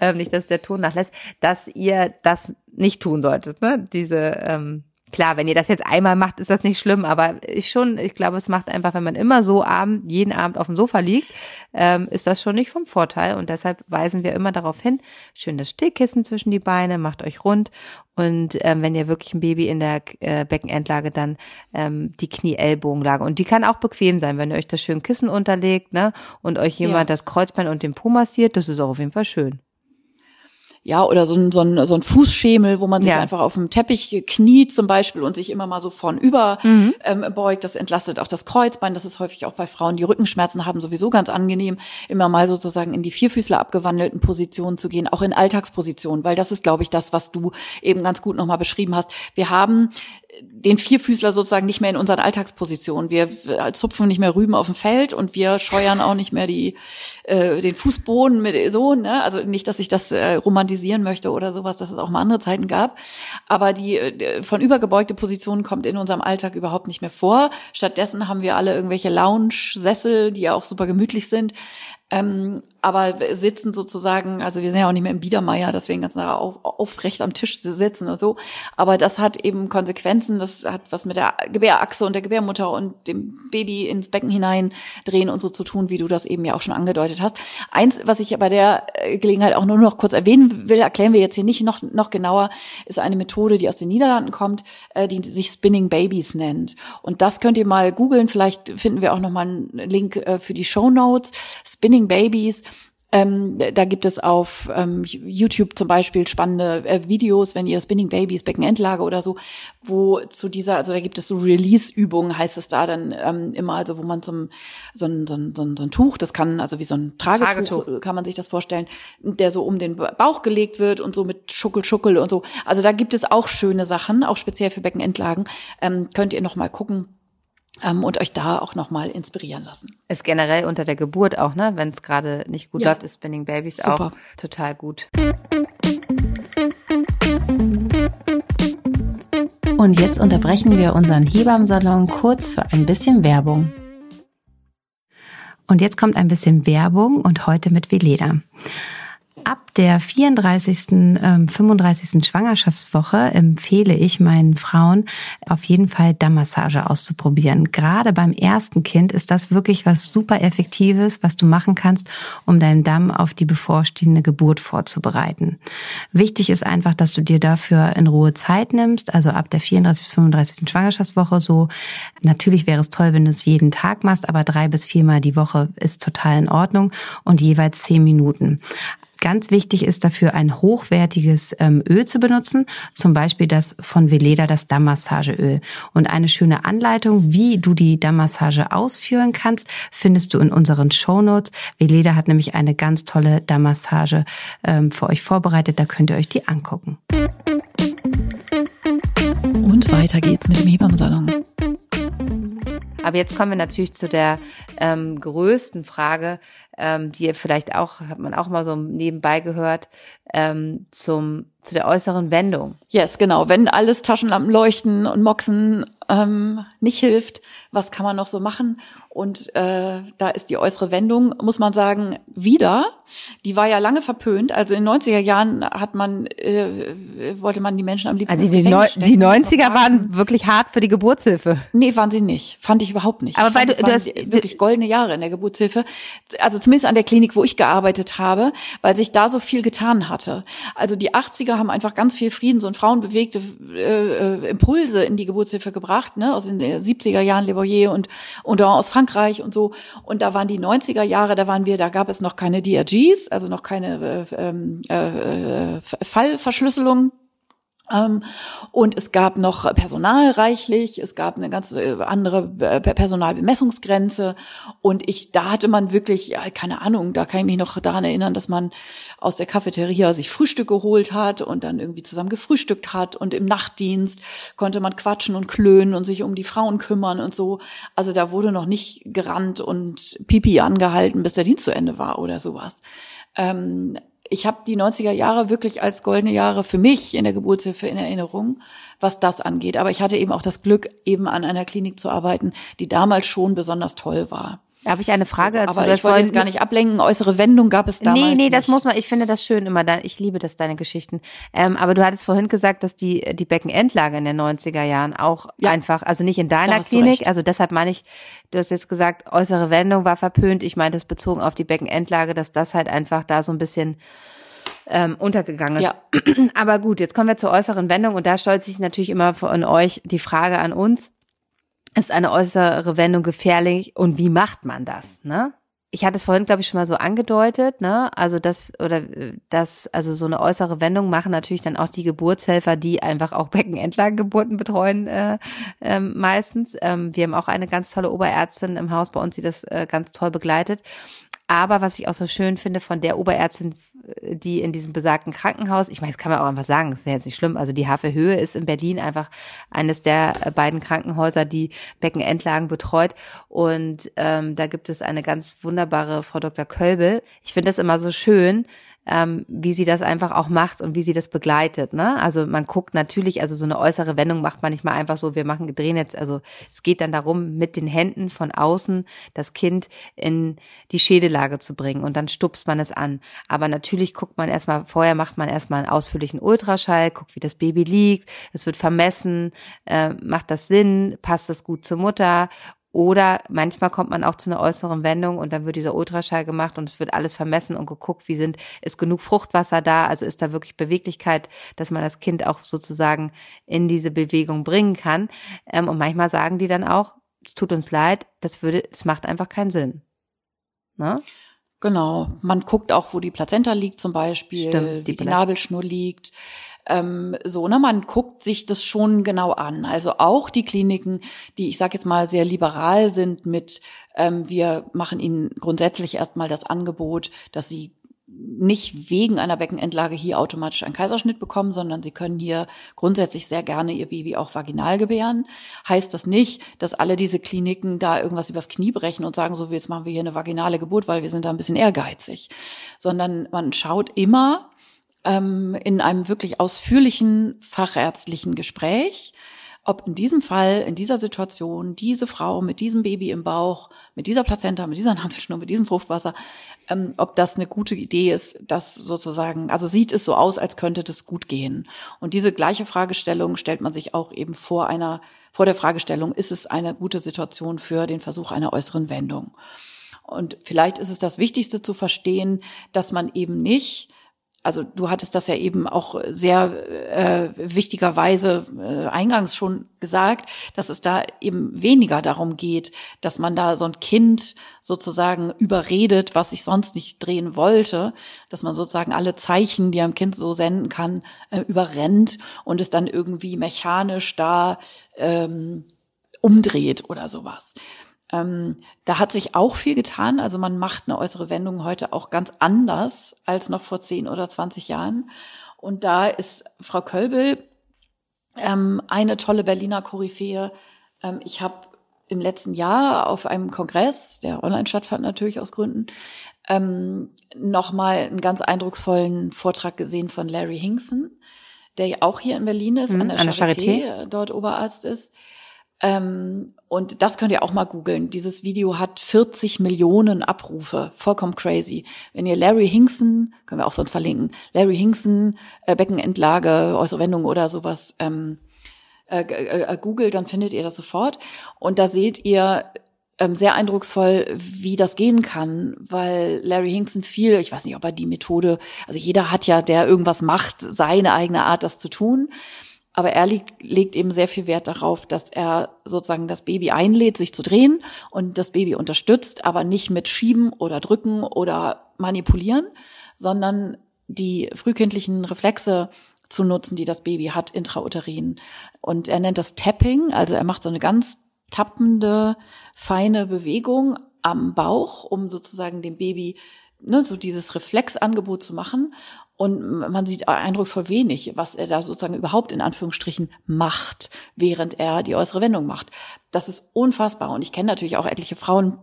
ähm, nicht, dass der Ton nachlässt, dass ihr das nicht tun solltet, ne? Diese ähm, Klar, wenn ihr das jetzt einmal macht, ist das nicht schlimm, aber ich schon, ich glaube, es macht einfach, wenn man immer so abend, jeden Abend auf dem Sofa liegt, ähm, ist das schon nicht vom Vorteil. Und deshalb weisen wir immer darauf hin, schön das Stillkissen zwischen die Beine, macht euch rund. Und ähm, wenn ihr wirklich ein Baby in der äh, Beckenendlage, dann ähm, die Knie-Ellbogenlage. Und die kann auch bequem sein, wenn ihr euch das schön Kissen unterlegt, ne, und euch jemand ja. das Kreuzbein und den Po massiert, das ist auch auf jeden Fall schön ja, oder so ein, so ein, so ein Fußschemel, wo man sich ja. einfach auf dem Teppich kniet zum Beispiel und sich immer mal so vornüber mhm. ähm, beugt. Das entlastet auch das Kreuzbein. Das ist häufig auch bei Frauen, die Rückenschmerzen haben, sowieso ganz angenehm, immer mal sozusagen in die Vierfüßler abgewandelten Positionen zu gehen, auch in Alltagspositionen, weil das ist, glaube ich, das, was du eben ganz gut nochmal beschrieben hast. Wir haben den Vierfüßler sozusagen nicht mehr in unseren Alltagspositionen. Wir zupfen nicht mehr Rüben auf dem Feld und wir scheuern auch nicht mehr die äh, den Fußboden mit so, ne? Also nicht, dass ich das äh, romantisieren möchte oder sowas, dass es auch mal andere Zeiten gab, aber die äh, von übergebeugte Position kommt in unserem Alltag überhaupt nicht mehr vor. Stattdessen haben wir alle irgendwelche Lounge-Sessel, die ja auch super gemütlich sind, Ähm, aber sitzen sozusagen, also wir sind ja auch nicht mehr im Biedermeier, dass wir den ganzen Tag auf, aufrecht am Tisch sitzen und so. Aber das hat eben Konsequenzen, das hat was mit der Gebärachse und der Gebärmutter und dem Baby ins Becken hineindrehen und so zu tun, wie du das eben ja auch schon angedeutet hast. Eins, was ich bei der äh, Gelegenheit auch nur noch kurz erwähnen will, erklären wir jetzt hier nicht noch, noch genauer, ist eine Methode, die aus den Niederlanden kommt, äh, die sich Spinning Babies nennt. Und das könnt ihr mal googeln, vielleicht finden wir auch noch mal einen Link äh, für die Show Notes. Spinning Babies ähm, da gibt es auf ähm, YouTube zum Beispiel spannende äh, Videos, wenn ihr Spinning Babies, Beckenendlage oder so, wo zu dieser, also da gibt es so Release-Übungen, heißt es da dann ähm, immer, also wo man zum so ein, so, ein, so, ein, so ein Tuch, das kann also wie so ein Tragetuch, Tragetuch, kann man sich das vorstellen, der so um den Bauch gelegt wird und so mit Schuckel, Schuckel und so. Also da gibt es auch schöne Sachen, auch speziell für Beckenendlagen. Ähm, könnt ihr noch mal gucken ähm, und euch da auch nochmal inspirieren lassen. Ist generell unter der Geburt auch, ne? Wenn es gerade nicht gut ja. läuft, ist Spinning Babies Super. auch total gut. Und jetzt unterbrechen wir unseren Hebammensalon kurz für ein bisschen Werbung. Und jetzt kommt ein bisschen Werbung und heute mit Veleda. Ab der 34., ähm, 35. Schwangerschaftswoche empfehle ich meinen Frauen auf jeden Fall Dammmassage auszuprobieren. Gerade beim ersten Kind ist das wirklich was super Effektives, was du machen kannst, um deinen Damm auf die bevorstehende Geburt vorzubereiten. Wichtig ist einfach, dass du dir dafür in Ruhe Zeit nimmst, also ab der 34. 35. Schwangerschaftswoche so. Natürlich wäre es toll, wenn du es jeden Tag machst, aber drei bis viermal die Woche ist total in Ordnung und jeweils zehn Minuten. Ganz wichtig ist dafür ein hochwertiges ähm, Öl zu benutzen, zum Beispiel das von Veleda, das Dammmassageöl. Und eine schöne Anleitung, wie du die Dammmassage ausführen kannst, findest du in unseren Shownotes. Veleda hat nämlich eine ganz tolle Dammmassage ähm, für euch vorbereitet, da könnt ihr euch die angucken. Und weiter geht's mit dem Hebammensalon. Aber jetzt kommen wir natürlich zu der ähm, größten Frage, ähm, die ihr vielleicht auch, hat man auch mal so nebenbei gehört, ähm, zum, zu der äußeren Wendung. Yes, genau. Wenn alles Taschenlampen leuchten und Moxen ähm, nicht hilft, was kann man noch so machen? Und äh, da ist die äußere Wendung, muss man sagen, wieder. Die war ja lange verpönt. Also in den 90er Jahren hat man, äh, wollte man die Menschen am liebsten. Also die, Neu die 90er waren wirklich hart für die Geburtshilfe. Nee, waren sie nicht. Fand ich überhaupt nicht. Aber weil fand, du, du hast wirklich goldene Jahre in der Geburtshilfe. Also zumindest an der Klinik, wo ich gearbeitet habe, weil sich da so viel getan hatte. Also die 80er haben einfach ganz viel Friedens- und frauenbewegte äh, äh, Impulse in die Geburtshilfe gebracht, ne? Aus den 70er Jahren Le Boyer und, und aus Frankreich und so. Und da waren die 90er Jahre, da waren wir, da gab es noch keine DRGs, also noch keine äh, ähm, äh, äh, Fallverschlüsselung und es gab noch Personal reichlich, es gab eine ganz äh, andere äh, Personalbemessungsgrenze und ich, da hatte man wirklich, keine Ahnung, da kann ich mich noch daran erinnern, dass man aus der Cafeteria sich Frühstück geholt hat und dann irgendwie zusammen gefrühstückt hat und im Nachtdienst konnte man quatschen und klönen und sich um die Frauen kümmern und so. Also da wurde noch nicht gerannt und Pipi angehalten, bis der Dienst zu Ende war oder sowas. Ähm, ich habe die 90er Jahre wirklich als goldene Jahre für mich in der Geburtshilfe in Erinnerung, was das angeht. Aber ich hatte eben auch das Glück, eben an einer Klinik zu arbeiten, die damals schon besonders toll war. Da habe ich eine Frage so, dazu. Aber ich wollte jetzt gar nicht ablenken. Äußere Wendung gab es damals Nee, nee, nicht. das muss man, ich finde das schön immer. Da, ich liebe das, deine Geschichten. Ähm, aber du hattest vorhin gesagt, dass die, die Beckenendlage in den 90er Jahren auch ja. einfach, also nicht in deiner Klinik, also deshalb meine ich, du hast jetzt gesagt, äußere Wendung war verpönt. Ich meine das bezogen auf die Beckenendlage, dass das halt einfach da so ein bisschen ähm, untergegangen ist. Ja. Aber gut, jetzt kommen wir zur äußeren Wendung und da stellt sich natürlich immer von euch die Frage an uns ist eine äußere Wendung gefährlich und wie macht man das, ne? Ich hatte es vorhin, glaube ich, schon mal so angedeutet, ne? Also das oder das, also so eine äußere Wendung machen natürlich dann auch die Geburtshelfer, die einfach auch Beckenendlagengeburten betreuen, äh, äh, meistens. Ähm, wir haben auch eine ganz tolle Oberärztin im Haus bei uns, die das äh, ganz toll begleitet. Aber was ich auch so schön finde von der Oberärztin, die in diesem besagten Krankenhaus, ich meine, das kann man auch einfach sagen, das ist ja jetzt nicht schlimm, also die Hafe Höhe ist in Berlin einfach eines der beiden Krankenhäuser, die Beckenendlagen betreut. Und ähm, da gibt es eine ganz wunderbare Frau Dr. Kölbel. Ich finde das immer so schön, ähm, wie sie das einfach auch macht und wie sie das begleitet. Ne? Also man guckt natürlich, also so eine äußere Wendung macht man nicht mal einfach so, wir machen drehen jetzt, also es geht dann darum, mit den Händen von außen das Kind in die Schädelage zu bringen und dann stupst man es an. Aber natürlich guckt man erstmal, vorher macht man erstmal einen ausführlichen Ultraschall, guckt, wie das Baby liegt, es wird vermessen, äh, macht das Sinn, passt das gut zur Mutter oder manchmal kommt man auch zu einer äußeren Wendung und dann wird dieser Ultraschall gemacht und es wird alles vermessen und geguckt, wie sind, ist genug Fruchtwasser da, also ist da wirklich Beweglichkeit, dass man das Kind auch sozusagen in diese Bewegung bringen kann. Ähm, und manchmal sagen die dann auch, es tut uns leid, das würde, es macht einfach keinen Sinn. Ne? Genau. Man guckt auch, wo die Plazenta liegt zum Beispiel, Stimmt, die wie die Nabelschnur liegt. Ähm, so, ne, man guckt sich das schon genau an. Also auch die Kliniken, die ich sage jetzt mal sehr liberal sind mit, ähm, wir machen ihnen grundsätzlich erstmal das Angebot, dass sie nicht wegen einer Beckenendlage hier automatisch einen Kaiserschnitt bekommen, sondern sie können hier grundsätzlich sehr gerne ihr Baby auch vaginal gebären. Heißt das nicht, dass alle diese Kliniken da irgendwas übers Knie brechen und sagen, so jetzt machen wir hier eine vaginale Geburt, weil wir sind da ein bisschen ehrgeizig, sondern man schaut immer, ähm, in einem wirklich ausführlichen fachärztlichen Gespräch, ob in diesem Fall, in dieser Situation, diese Frau mit diesem Baby im Bauch, mit dieser Plazenta, mit dieser Nampfschnur, mit diesem Fruchtwasser, ähm, ob das eine gute Idee ist, das sozusagen, also sieht es so aus, als könnte das gut gehen. Und diese gleiche Fragestellung stellt man sich auch eben vor einer, vor der Fragestellung, ist es eine gute Situation für den Versuch einer äußeren Wendung? Und vielleicht ist es das Wichtigste zu verstehen, dass man eben nicht also du hattest das ja eben auch sehr äh, wichtigerweise äh, eingangs schon gesagt, dass es da eben weniger darum geht, dass man da so ein Kind sozusagen überredet, was ich sonst nicht drehen wollte, dass man sozusagen alle Zeichen, die am Kind so senden kann, äh, überrennt und es dann irgendwie mechanisch da ähm, umdreht oder sowas. Ähm, da hat sich auch viel getan. Also man macht eine äußere Wendung heute auch ganz anders als noch vor 10 oder 20 Jahren. Und da ist Frau Kölbel ähm, eine tolle Berliner Koryphäe. Ähm, ich habe im letzten Jahr auf einem Kongress, der online stattfand natürlich aus Gründen, ähm, nochmal einen ganz eindrucksvollen Vortrag gesehen von Larry Hinkson, der ja auch hier in Berlin ist, mhm, an der Charité, Charité, dort Oberarzt ist. Ähm, und das könnt ihr auch mal googeln. Dieses Video hat 40 Millionen Abrufe. Vollkommen crazy. Wenn ihr Larry Hinkson, können wir auch sonst verlinken, Larry Hinkson, äh, Beckenendlage, äußere Wendung oder sowas, ähm, äh, äh, googelt, dann findet ihr das sofort. Und da seht ihr ähm, sehr eindrucksvoll, wie das gehen kann, weil Larry Hinkson viel, ich weiß nicht, ob er die Methode, also jeder hat ja, der irgendwas macht, seine eigene Art, das zu tun. Aber er legt, eben sehr viel Wert darauf, dass er sozusagen das Baby einlädt, sich zu drehen und das Baby unterstützt, aber nicht mit Schieben oder Drücken oder Manipulieren, sondern die frühkindlichen Reflexe zu nutzen, die das Baby hat, intrauterin. Und er nennt das Tapping, also er macht so eine ganz tappende, feine Bewegung am Bauch, um sozusagen dem Baby ne, so dieses Reflexangebot zu machen. Und man sieht eindrucksvoll wenig, was er da sozusagen überhaupt in Anführungsstrichen macht, während er die äußere Wendung macht. Das ist unfassbar. Und ich kenne natürlich auch etliche Frauen,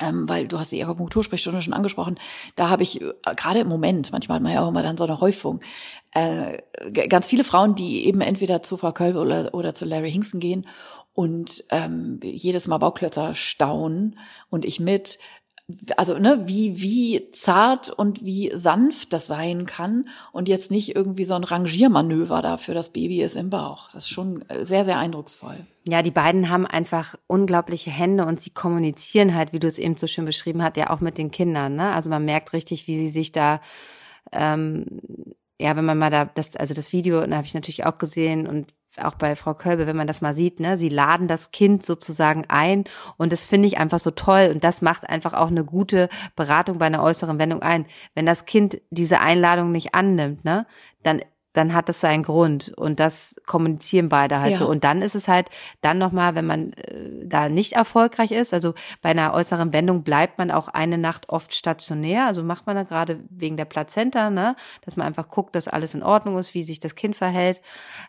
ähm, weil du hast die Akupunktursprechstunde schon angesprochen, da habe ich äh, gerade im Moment, manchmal hat man ja auch immer dann so eine Häufung, äh, ganz viele Frauen, die eben entweder zu Frau Kölbe oder, oder zu Larry Hinkson gehen und ähm, jedes Mal Bauklötzer staunen und ich mit, also ne, wie wie zart und wie sanft das sein kann und jetzt nicht irgendwie so ein Rangiermanöver da für das Baby ist im Bauch. Das ist schon äh, sehr sehr eindrucksvoll. Ja, die beiden haben einfach unglaubliche Hände und sie kommunizieren halt, wie du es eben so schön beschrieben hast, ja auch mit den Kindern. Ne? Also man merkt richtig, wie sie sich da ähm, ja, wenn man mal da das, also das Video, da habe ich natürlich auch gesehen und auch bei Frau Kölbe, wenn man das mal sieht, ne, sie laden das Kind sozusagen ein und das finde ich einfach so toll und das macht einfach auch eine gute Beratung bei einer äußeren Wendung ein. Wenn das Kind diese Einladung nicht annimmt, ne, dann dann hat das seinen Grund und das kommunizieren beide halt ja. so und dann ist es halt dann noch mal, wenn man äh, da nicht erfolgreich ist, also bei einer äußeren Wendung bleibt man auch eine Nacht oft stationär, also macht man da gerade wegen der Plazenta, ne, dass man einfach guckt, dass alles in Ordnung ist, wie sich das Kind verhält,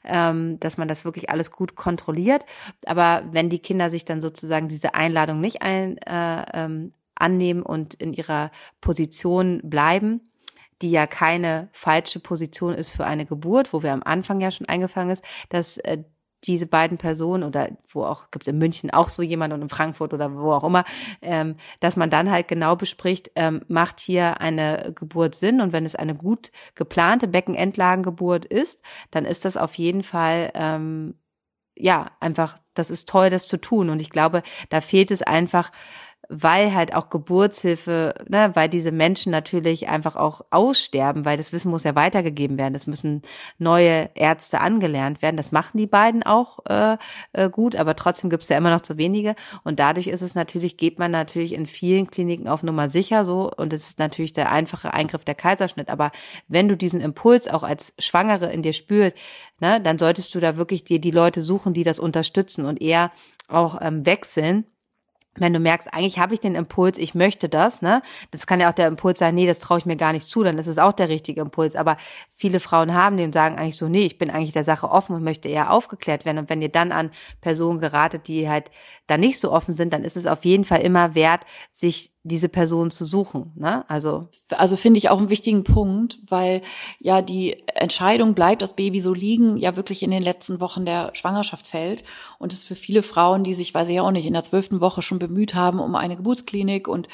ähm, dass man das wirklich alles gut kontrolliert, aber wenn die Kinder sich dann sozusagen diese Einladung nicht ein, äh, ähm, annehmen und in ihrer Position bleiben, die ja keine falsche Position ist für eine Geburt, wo wir am Anfang ja schon eingefangen ist, dass äh, diese beiden Personen oder wo auch gibt in München auch so jemand und in Frankfurt oder wo auch immer, ähm, dass man dann halt genau bespricht, ähm, macht hier eine Geburt Sinn und wenn es eine gut geplante Beckenendlagengeburt ist, dann ist das auf jeden Fall ähm, ja einfach, das ist toll, das zu tun. Und ich glaube, da fehlt es einfach weil halt auch Geburtshilfe, ne, weil diese Menschen natürlich einfach auch aussterben, weil das Wissen muss ja weitergegeben werden. Es müssen neue Ärzte angelernt werden. Das machen die beiden auch äh, äh, gut, aber trotzdem gibt es ja immer noch zu wenige. Und dadurch ist es natürlich, geht man natürlich in vielen Kliniken auf Nummer sicher so und es ist natürlich der einfache Eingriff der Kaiserschnitt. Aber wenn du diesen Impuls auch als Schwangere in dir spürst, ne, dann solltest du da wirklich dir die Leute suchen, die das unterstützen und eher auch ähm, wechseln wenn du merkst, eigentlich habe ich den Impuls, ich möchte das, ne? Das kann ja auch der Impuls sein, nee, das traue ich mir gar nicht zu, dann ist es auch der richtige Impuls. Aber viele Frauen haben den und sagen eigentlich so, nee, ich bin eigentlich der Sache offen und möchte eher aufgeklärt werden. Und wenn ihr dann an Personen geratet, die halt da nicht so offen sind, dann ist es auf jeden Fall immer wert, sich diese Person zu suchen. Ne? Also, also finde ich auch einen wichtigen Punkt, weil ja die Entscheidung bleibt, das Baby so liegen, ja wirklich in den letzten Wochen der Schwangerschaft fällt. Und es für viele Frauen, die sich, weiß ich auch nicht, in der zwölften Woche schon bemüht haben um eine Geburtsklinik und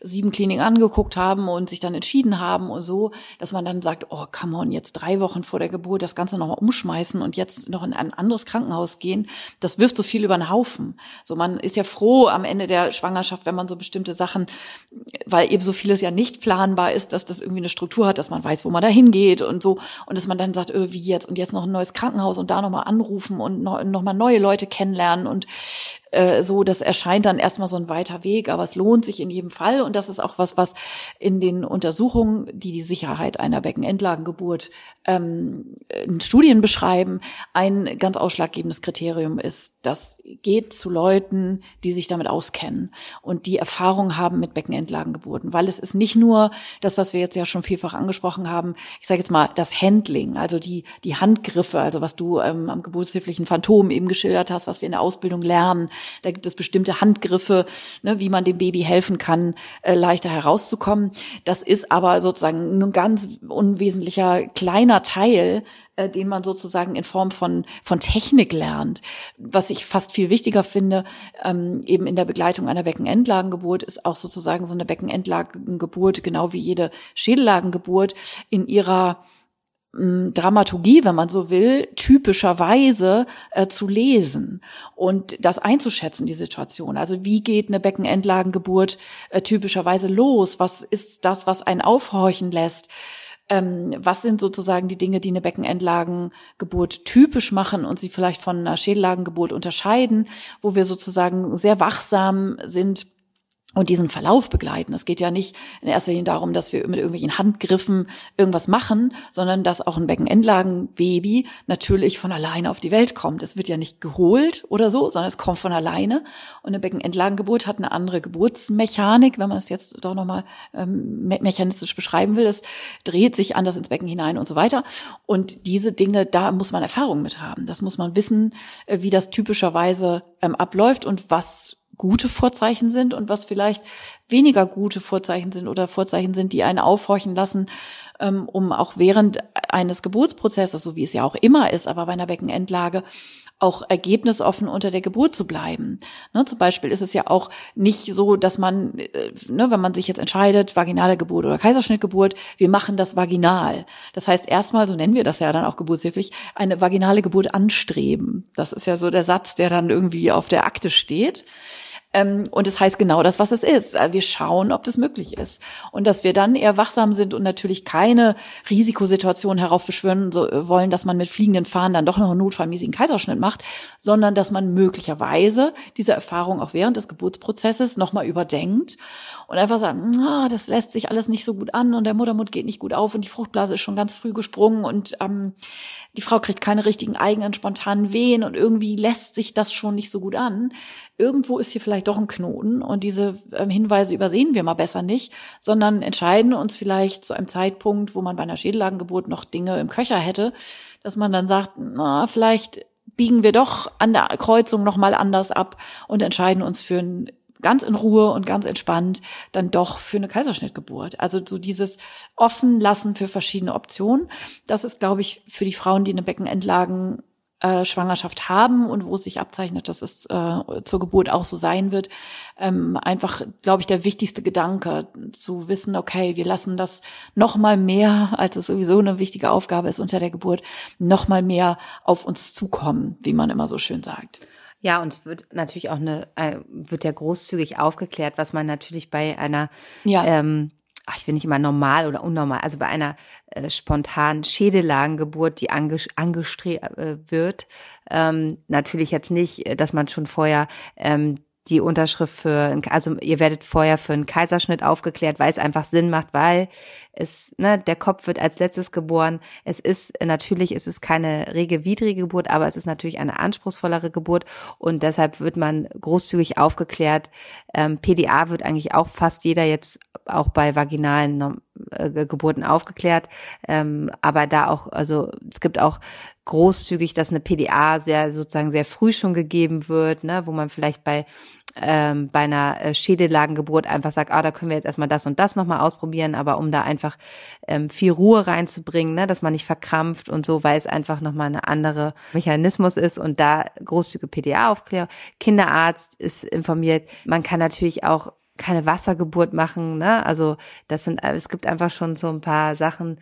sieben Kliniken angeguckt haben und sich dann entschieden haben und so, dass man dann sagt, oh, come on, jetzt drei Wochen vor der Geburt das Ganze nochmal umschmeißen und jetzt noch in ein anderes Krankenhaus gehen, das wirft so viel über den Haufen. So, man ist ja froh am Ende der Schwangerschaft, wenn man so bestimmte Sachen weil eben so vieles ja nicht planbar ist, dass das irgendwie eine Struktur hat, dass man weiß, wo man da hingeht und so. Und dass man dann sagt, öh, wie jetzt? Und jetzt noch ein neues Krankenhaus und da nochmal anrufen und noch, noch mal neue Leute kennenlernen und äh, so, das erscheint dann erstmal so ein weiter Weg, aber es lohnt sich in jedem Fall und das ist auch was, was in den Untersuchungen, die die Sicherheit einer Beckenendlagengeburt ähm, in Studien beschreiben, ein ganz ausschlaggebendes Kriterium ist. Das geht zu Leuten, die sich damit auskennen und die Erfahrung haben mit Beckenendlagengeburten, weil es ist nicht nur das, was wir jetzt ja schon vielfach angesprochen haben, ich sage jetzt mal das Handling, also die, die Handgriffe, also was du ähm, am geburtshilflichen Phantom eben geschildert hast, was wir in der Ausbildung lernen, da gibt es bestimmte Handgriffe, ne, wie man dem Baby helfen kann, äh, leichter herauszukommen. Das ist aber sozusagen ein ganz unwesentlicher kleiner Teil, äh, den man sozusagen in Form von, von Technik lernt. Was ich fast viel wichtiger finde, ähm, eben in der Begleitung einer Beckenendlagengeburt, ist auch sozusagen so eine Beckenendlagengeburt, genau wie jede Schädellagengeburt, in ihrer Dramaturgie, wenn man so will, typischerweise äh, zu lesen und das einzuschätzen, die Situation. Also wie geht eine Beckenendlagengeburt äh, typischerweise los? Was ist das, was einen aufhorchen lässt? Ähm, was sind sozusagen die Dinge, die eine Beckenendlagengeburt typisch machen und sie vielleicht von einer Schädellagengeburt unterscheiden, wo wir sozusagen sehr wachsam sind und diesen Verlauf begleiten. Es geht ja nicht in erster Linie darum, dass wir mit irgendwelchen Handgriffen irgendwas machen, sondern dass auch ein Beckenendlagenbaby natürlich von alleine auf die Welt kommt. Es wird ja nicht geholt oder so, sondern es kommt von alleine. Und eine Beckenendlagengeburt hat eine andere Geburtsmechanik, wenn man es jetzt doch nochmal ähm, mechanistisch beschreiben will. Es dreht sich anders ins Becken hinein und so weiter. Und diese Dinge, da muss man Erfahrung mit haben. Das muss man wissen, äh, wie das typischerweise ähm, abläuft und was gute Vorzeichen sind und was vielleicht weniger gute Vorzeichen sind oder Vorzeichen sind, die einen aufhorchen lassen, ähm, um auch während eines Geburtsprozesses, so wie es ja auch immer ist, aber bei einer Beckenendlage, auch ergebnisoffen unter der Geburt zu bleiben. Ne, zum Beispiel ist es ja auch nicht so, dass man, äh, ne, wenn man sich jetzt entscheidet, vaginale Geburt oder Kaiserschnittgeburt, wir machen das vaginal. Das heißt erstmal, so nennen wir das ja dann auch geburtshilflich, eine vaginale Geburt anstreben. Das ist ja so der Satz, der dann irgendwie auf der Akte steht. Ähm, und es das heißt genau das, was es ist. Wir schauen, ob das möglich ist. Und dass wir dann eher wachsam sind und natürlich keine Risikosituation heraufbeschwören äh, wollen, dass man mit fliegenden Fahnen dann doch noch einen notfallmäßigen Kaiserschnitt macht, sondern dass man möglicherweise diese Erfahrung auch während des Geburtsprozesses nochmal überdenkt und einfach sagt, ah, das lässt sich alles nicht so gut an und der Muttermund geht nicht gut auf und die Fruchtblase ist schon ganz früh gesprungen und ähm, die Frau kriegt keine richtigen eigenen spontanen Wehen und irgendwie lässt sich das schon nicht so gut an. Irgendwo ist hier vielleicht doch ein Knoten und diese ähm, Hinweise übersehen wir mal besser nicht, sondern entscheiden uns vielleicht zu einem Zeitpunkt, wo man bei einer Schädellagengeburt noch Dinge im Köcher hätte, dass man dann sagt, na, vielleicht biegen wir doch an der Kreuzung noch mal anders ab und entscheiden uns für ein ganz in Ruhe und ganz entspannt dann doch für eine Kaiserschnittgeburt. Also so dieses offen lassen für verschiedene Optionen. Das ist, glaube ich, für die Frauen, die eine Beckenendlagen äh, Schwangerschaft haben und wo es sich abzeichnet, dass es äh, zur Geburt auch so sein wird, ähm, einfach, glaube ich, der wichtigste Gedanke, zu wissen, okay, wir lassen das noch mal mehr, als es sowieso eine wichtige Aufgabe ist unter der Geburt, noch mal mehr auf uns zukommen, wie man immer so schön sagt. Ja, und es wird natürlich auch eine, äh, wird ja großzügig aufgeklärt, was man natürlich bei einer ja. ähm, ach, ich will nicht immer normal oder unnormal, also bei einer äh, spontanen Schädellagengeburt, die angestrebt äh, wird, ähm, natürlich jetzt nicht, äh, dass man schon vorher ähm, die Unterschrift für, also ihr werdet vorher für einen Kaiserschnitt aufgeklärt, weil es einfach Sinn macht, weil es, ne, der Kopf wird als letztes geboren. Es ist natürlich, es ist keine regewidrige Geburt, aber es ist natürlich eine anspruchsvollere Geburt und deshalb wird man großzügig aufgeklärt. Ähm, PDA wird eigentlich auch fast jeder jetzt auch bei vaginalen äh, Geburten aufgeklärt, ähm, aber da auch, also es gibt auch großzügig, dass eine PDA sehr sozusagen sehr früh schon gegeben wird, ne, wo man vielleicht bei ähm, bei einer äh, Schädellagengeburt einfach sagt, ah, da können wir jetzt erstmal das und das nochmal ausprobieren, aber um da einfach ähm, viel Ruhe reinzubringen, ne, dass man nicht verkrampft und so, weil es einfach nochmal eine andere Mechanismus ist und da großzügige PDA-Aufklärung. Kinderarzt ist informiert. Man kann natürlich auch keine Wassergeburt machen, ne? Also das sind, es gibt einfach schon so ein paar Sachen,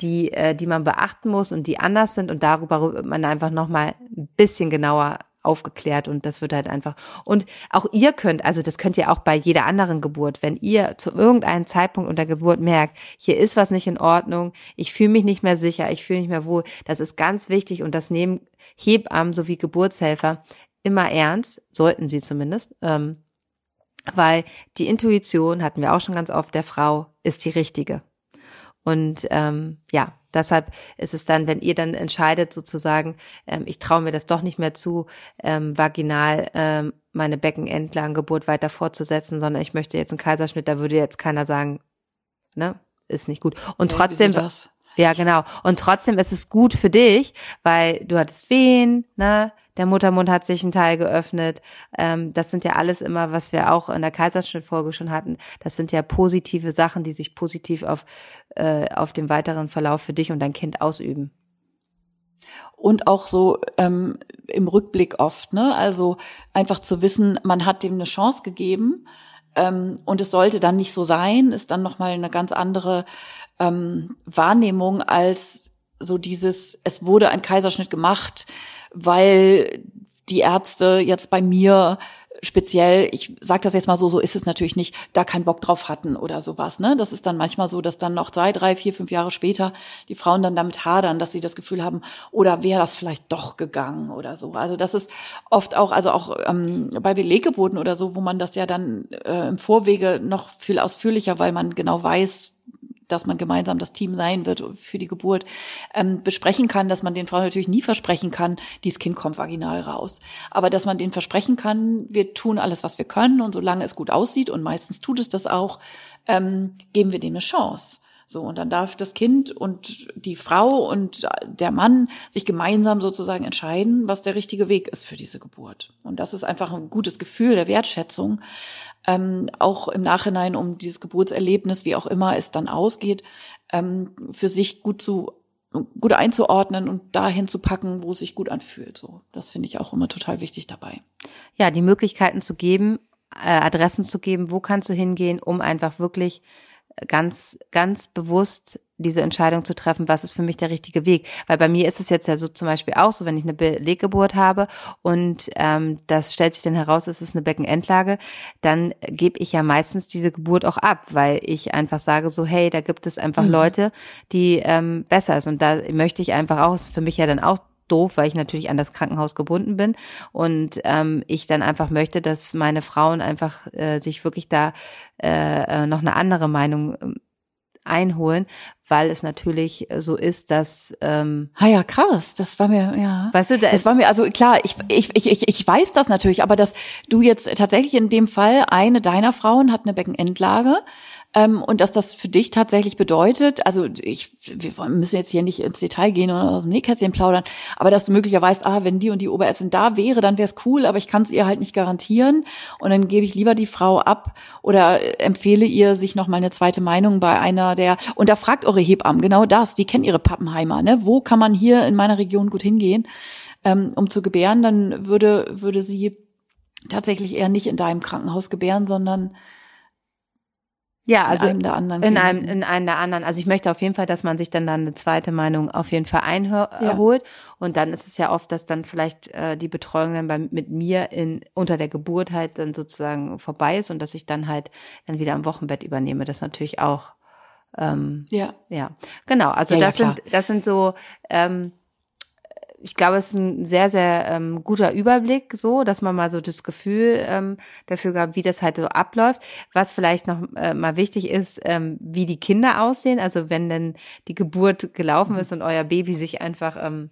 die, äh, die man beachten muss und die anders sind und darüber wird man einfach nochmal ein bisschen genauer aufgeklärt und das wird halt einfach und auch ihr könnt, also das könnt ihr auch bei jeder anderen Geburt, wenn ihr zu irgendeinem Zeitpunkt unter Geburt merkt, hier ist was nicht in Ordnung, ich fühle mich nicht mehr sicher, ich fühle mich mehr wohl, das ist ganz wichtig und das nehmen Hebammen sowie Geburtshelfer immer ernst, sollten sie zumindest, ähm, weil die Intuition hatten wir auch schon ganz oft der Frau ist die richtige. Und ähm, ja, deshalb ist es dann, wenn ihr dann entscheidet sozusagen, ähm, ich traue mir das doch nicht mehr zu, ähm, vaginal ähm, meine Beckenendlagengeburt weiter fortzusetzen, sondern ich möchte jetzt einen Kaiserschnitt, da würde jetzt keiner sagen, ne, ist nicht gut. Und ja, trotzdem, ja genau. Und trotzdem ist es gut für dich, weil du hattest Wehen, ne, der Muttermund hat sich ein Teil geöffnet. Ähm, das sind ja alles immer, was wir auch in der Kaiserschnittfolge schon hatten. Das sind ja positive Sachen, die sich positiv auf, äh, auf den weiteren Verlauf für dich und dein Kind ausüben. Und auch so ähm, im Rückblick oft, ne? Also einfach zu wissen, man hat dem eine Chance gegeben ähm, und es sollte dann nicht so sein, ist dann nochmal eine ganz andere ähm, Wahrnehmung als so dieses, es wurde ein Kaiserschnitt gemacht, weil die Ärzte jetzt bei mir speziell, ich sage das jetzt mal so, so ist es natürlich nicht, da keinen Bock drauf hatten oder sowas. Ne? Das ist dann manchmal so, dass dann noch zwei, drei, vier, fünf Jahre später die Frauen dann damit hadern, dass sie das Gefühl haben, oder wäre das vielleicht doch gegangen oder so. Also das ist oft auch, also auch ähm, bei Beleggeburten oder so, wo man das ja dann äh, im Vorwege noch viel ausführlicher, weil man genau weiß, dass man gemeinsam das Team sein wird für die Geburt, ähm, besprechen kann, dass man den Frauen natürlich nie versprechen kann, dieses Kind kommt vaginal raus. Aber dass man denen versprechen kann, wir tun alles, was wir können und solange es gut aussieht, und meistens tut es das auch, ähm, geben wir dem eine Chance. So, und dann darf das Kind und die Frau und der Mann sich gemeinsam sozusagen entscheiden, was der richtige Weg ist für diese Geburt. Und das ist einfach ein gutes Gefühl der Wertschätzung, ähm, auch im Nachhinein um dieses Geburtserlebnis, wie auch immer es dann ausgeht, ähm, für sich gut zu gut einzuordnen und dahin zu packen, wo es sich gut anfühlt. So, das finde ich auch immer total wichtig dabei. Ja, die Möglichkeiten zu geben, äh, Adressen zu geben, wo kannst du hingehen, um einfach wirklich ganz, ganz bewusst diese Entscheidung zu treffen, was ist für mich der richtige Weg. Weil bei mir ist es jetzt ja so zum Beispiel auch so, wenn ich eine Beleggeburt habe und ähm, das stellt sich dann heraus, es ist eine Beckenendlage, dann gebe ich ja meistens diese Geburt auch ab, weil ich einfach sage so, hey, da gibt es einfach mhm. Leute, die ähm, besser ist. Und da möchte ich einfach auch, ist für mich ja dann auch doof, weil ich natürlich an das Krankenhaus gebunden bin und ähm, ich dann einfach möchte, dass meine Frauen einfach äh, sich wirklich da äh, äh noch eine andere Meinung ähm, einholen, weil es natürlich so ist, dass ähm, Ah ja, krass. Das war mir, ja. Weißt du, da das war mir, also klar, ich, ich, ich, ich, ich weiß das natürlich, aber dass du jetzt tatsächlich in dem Fall eine deiner Frauen hat eine Beckenendlage ähm, und dass das für dich tatsächlich bedeutet, also ich, wir müssen jetzt hier nicht ins Detail gehen oder aus dem Nähkästchen plaudern, aber dass du möglicherweise, ah, wenn die und die Oberärztin da wäre, dann wäre es cool, aber ich kann es ihr halt nicht garantieren. Und dann gebe ich lieber die Frau ab oder empfehle ihr, sich noch mal eine zweite Meinung bei einer der, und da fragt eure Hebammen genau das, die kennen ihre Pappenheimer, ne? wo kann man hier in meiner Region gut hingehen, ähm, um zu gebären, dann würde, würde sie tatsächlich eher nicht in deinem Krankenhaus gebären, sondern ja, also in einem der anderen. in einem in einem der anderen. Also ich möchte auf jeden Fall, dass man sich dann dann eine zweite Meinung auf jeden Fall Ja. einholt. Und dann ist es ja oft, dass dann vielleicht äh, die Betreuung dann bei, mit mir in unter der Geburt halt dann sozusagen vorbei ist und dass ich dann halt dann wieder am Wochenbett übernehme. Das natürlich auch. Ähm, ja. ja, genau. Also Ja, ja, das sind das sind so. Ähm, ich glaube, es ist ein sehr, sehr ähm, guter Überblick, so, dass man mal so das Gefühl ähm, dafür gab, wie das halt so abläuft. Was vielleicht noch äh, mal wichtig ist, ähm, wie die Kinder aussehen. Also wenn denn die Geburt gelaufen ist und euer Baby sich einfach ähm,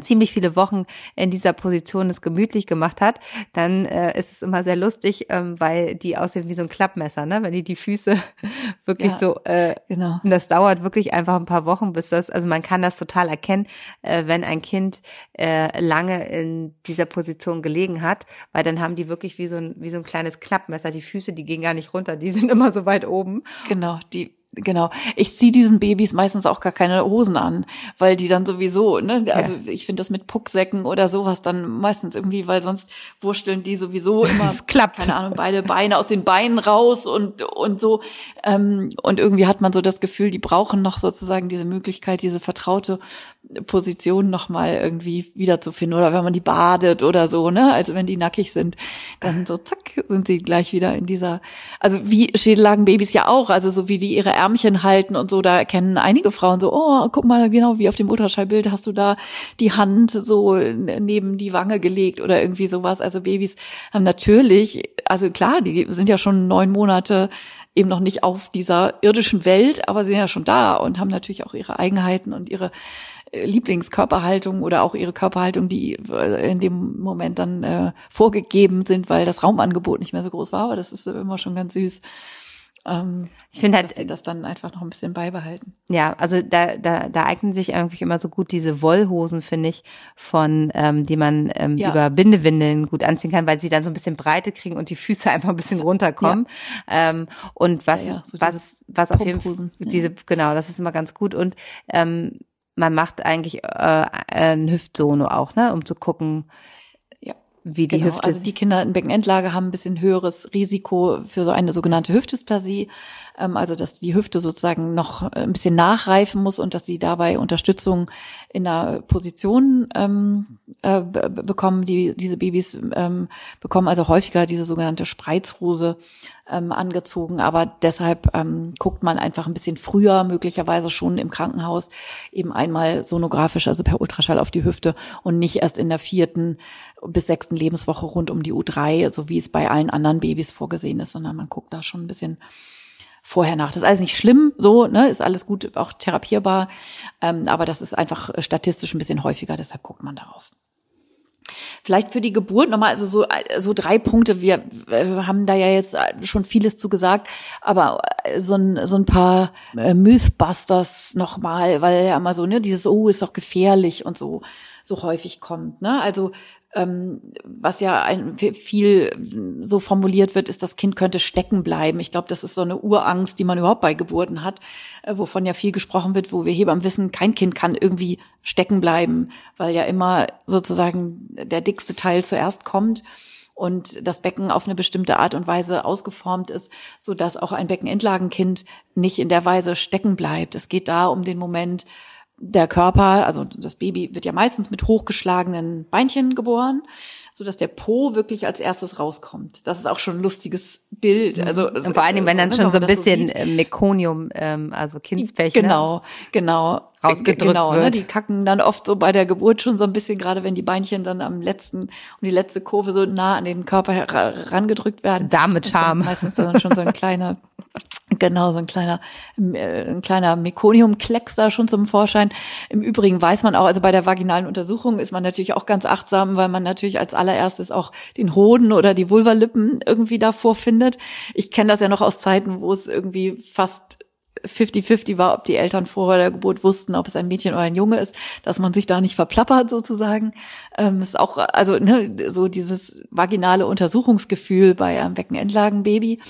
ziemlich viele Wochen in dieser Position es gemütlich gemacht hat, dann äh, ist es immer sehr lustig, ähm, weil die aussehen wie so ein Klappmesser, ne? Wenn die die Füße wirklich Ja, so äh, genau. und das dauert wirklich einfach ein paar Wochen, bis das, also man kann das total erkennen, äh, wenn ein Kind äh, lange in dieser Position gelegen hat, weil dann haben die wirklich wie so ein, wie so ein kleines Klappmesser. Die Füße, die gehen gar nicht runter, die sind immer so weit oben. Genau, die genau. Ich ziehe diesen Babys meistens auch gar keine Hosen an, weil die dann sowieso, ne, also ich finde das mit Pucksäcken oder sowas dann meistens irgendwie, weil sonst wursteln die sowieso immer, Es klappt. keine Ahnung, beide Beine aus den Beinen raus und und so ähm, und irgendwie hat man so das Gefühl, die brauchen noch sozusagen diese Möglichkeit, diese vertraute Position noch mal irgendwie wiederzufinden oder wenn man die badet oder so, ne, also wenn die nackig sind, dann so zack sind sie gleich wieder in dieser, also wie Schädellagenbabys ja auch, also so wie die ihre Ärmchen halten und so, da erkennen einige Frauen so, oh, guck mal, genau wie auf dem Ultraschallbild hast du da die Hand so neben die Wange gelegt oder irgendwie sowas. Also Babys haben natürlich, also klar, die sind ja schon neun Monate eben noch nicht auf dieser irdischen Welt, aber sind ja schon da und haben natürlich auch ihre Eigenheiten und ihre Lieblingskörperhaltung oder auch ihre Körperhaltung, die äh, in dem Moment dann äh, vorgegeben sind, weil das Raumangebot nicht mehr so groß war. Aber das ist immer schon ganz süß. Ähm, Ich finde dass sie halt, das dann einfach noch ein bisschen beibehalten. ja, also da, da, da eignen sich eigentlich immer so gut diese Wollhosen, finde ich, von, ähm, die man ähm, Ja. über Bindewindeln gut anziehen kann, weil sie dann so ein bisschen Breite kriegen und die Füße einfach ein bisschen runterkommen. Ähm, und was, Ja, ja, so was, was auf jeden Fall, ja. diese, genau, das ist immer ganz gut und ähm, man macht eigentlich äh, ein Hüftsono auch, ne, um zu gucken, Ja. wie die Genau, Hüfte also die Kinder in Beckenendlage haben ein bisschen höheres Risiko für so eine sogenannte Hüftdysplasie, also dass die Hüfte sozusagen noch ein bisschen nachreifen muss und dass sie dabei Unterstützung in der Position ähm, äh, be- be- bekommen. Die diese Babys ähm, bekommen also häufiger diese sogenannte Spreizhose ähm, angezogen, aber deshalb ähm, guckt man einfach ein bisschen früher, möglicherweise schon im Krankenhaus, eben einmal sonografisch, also per Ultraschall auf die Hüfte und nicht erst in der vierten bis sechsten Lebenswoche rund um die U3, so wie es bei allen anderen Babys vorgesehen ist, sondern man guckt da schon ein bisschen vorher nach. Das ist alles nicht schlimm, so, ne, ist alles gut, auch therapierbar, ähm, aber das ist einfach statistisch ein bisschen häufiger, deshalb guckt man darauf. Vielleicht für die Geburt nochmal, also so, so drei Punkte. Wir äh, haben da ja jetzt schon vieles zu gesagt, aber äh, so ein, so ein paar äh, Mythbusters nochmal, weil ja immer so, ne, dieses, oh, ist doch gefährlich und so, so häufig kommt, ne? Also, was ja ein, viel so formuliert wird, ist, das Kind könnte stecken bleiben. Ich glaube, das ist so eine Urangst, die man überhaupt bei Geburten hat, äh, wovon ja viel gesprochen wird, wo wir Hebammen wissen, kein Kind kann irgendwie stecken bleiben, weil ja immer sozusagen der dickste Teil zuerst kommt und das Becken auf eine bestimmte Art und Weise ausgeformt ist, so dass auch ein Beckenendlagenkind nicht in der Weise stecken bleibt. Es geht da um den Moment, der Körper, also das Baby wird ja meistens mit hochgeschlagenen Beinchen geboren, so dass der Po wirklich als erstes rauskommt. Das ist auch schon ein lustiges Bild. Also Mhm. Und vor allen Dingen, wenn dann ne, schon so ein bisschen sieht. äh, Mekonium, ähm, also Kindsfächer. Genau, genau. Rausgedrückt genau, Ne? wird. Die kacken dann oft so bei der Geburt schon so ein bisschen, gerade wenn die Beinchen dann am letzten, um die letzte Kurve so nah an den Körper herangedrückt werden. Dame mit Charme. Meistens dann schon so ein kleiner, Genau, so ein kleiner, äh, ein kleiner Mekoniumklecks da schon zum Vorschein. Im Übrigen weiß man auch, also bei der vaginalen Untersuchung ist man natürlich auch ganz achtsam, weil man natürlich als allererstes auch den Hoden oder die Vulvalippen irgendwie davor findet. Ich kenne das ja noch aus Zeiten, wo es irgendwie fast 50-50 war, ob die Eltern vor der Geburt wussten, ob es ein Mädchen oder ein Junge ist, dass man sich da nicht verplappert sozusagen. Ähm, ist auch, also ne, so dieses vaginale Untersuchungsgefühl bei einem Beckenendlagenbaby.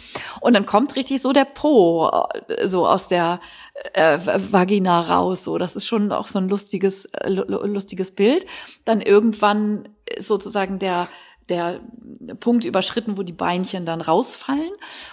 Und dann kommt richtig so der Po äh, so aus der äh, Vagina raus. So, das ist schon auch so ein lustiges, äh, lustiges Bild. Dann irgendwann sozusagen der der Punkt überschritten, wo die Beinchen dann rausfallen.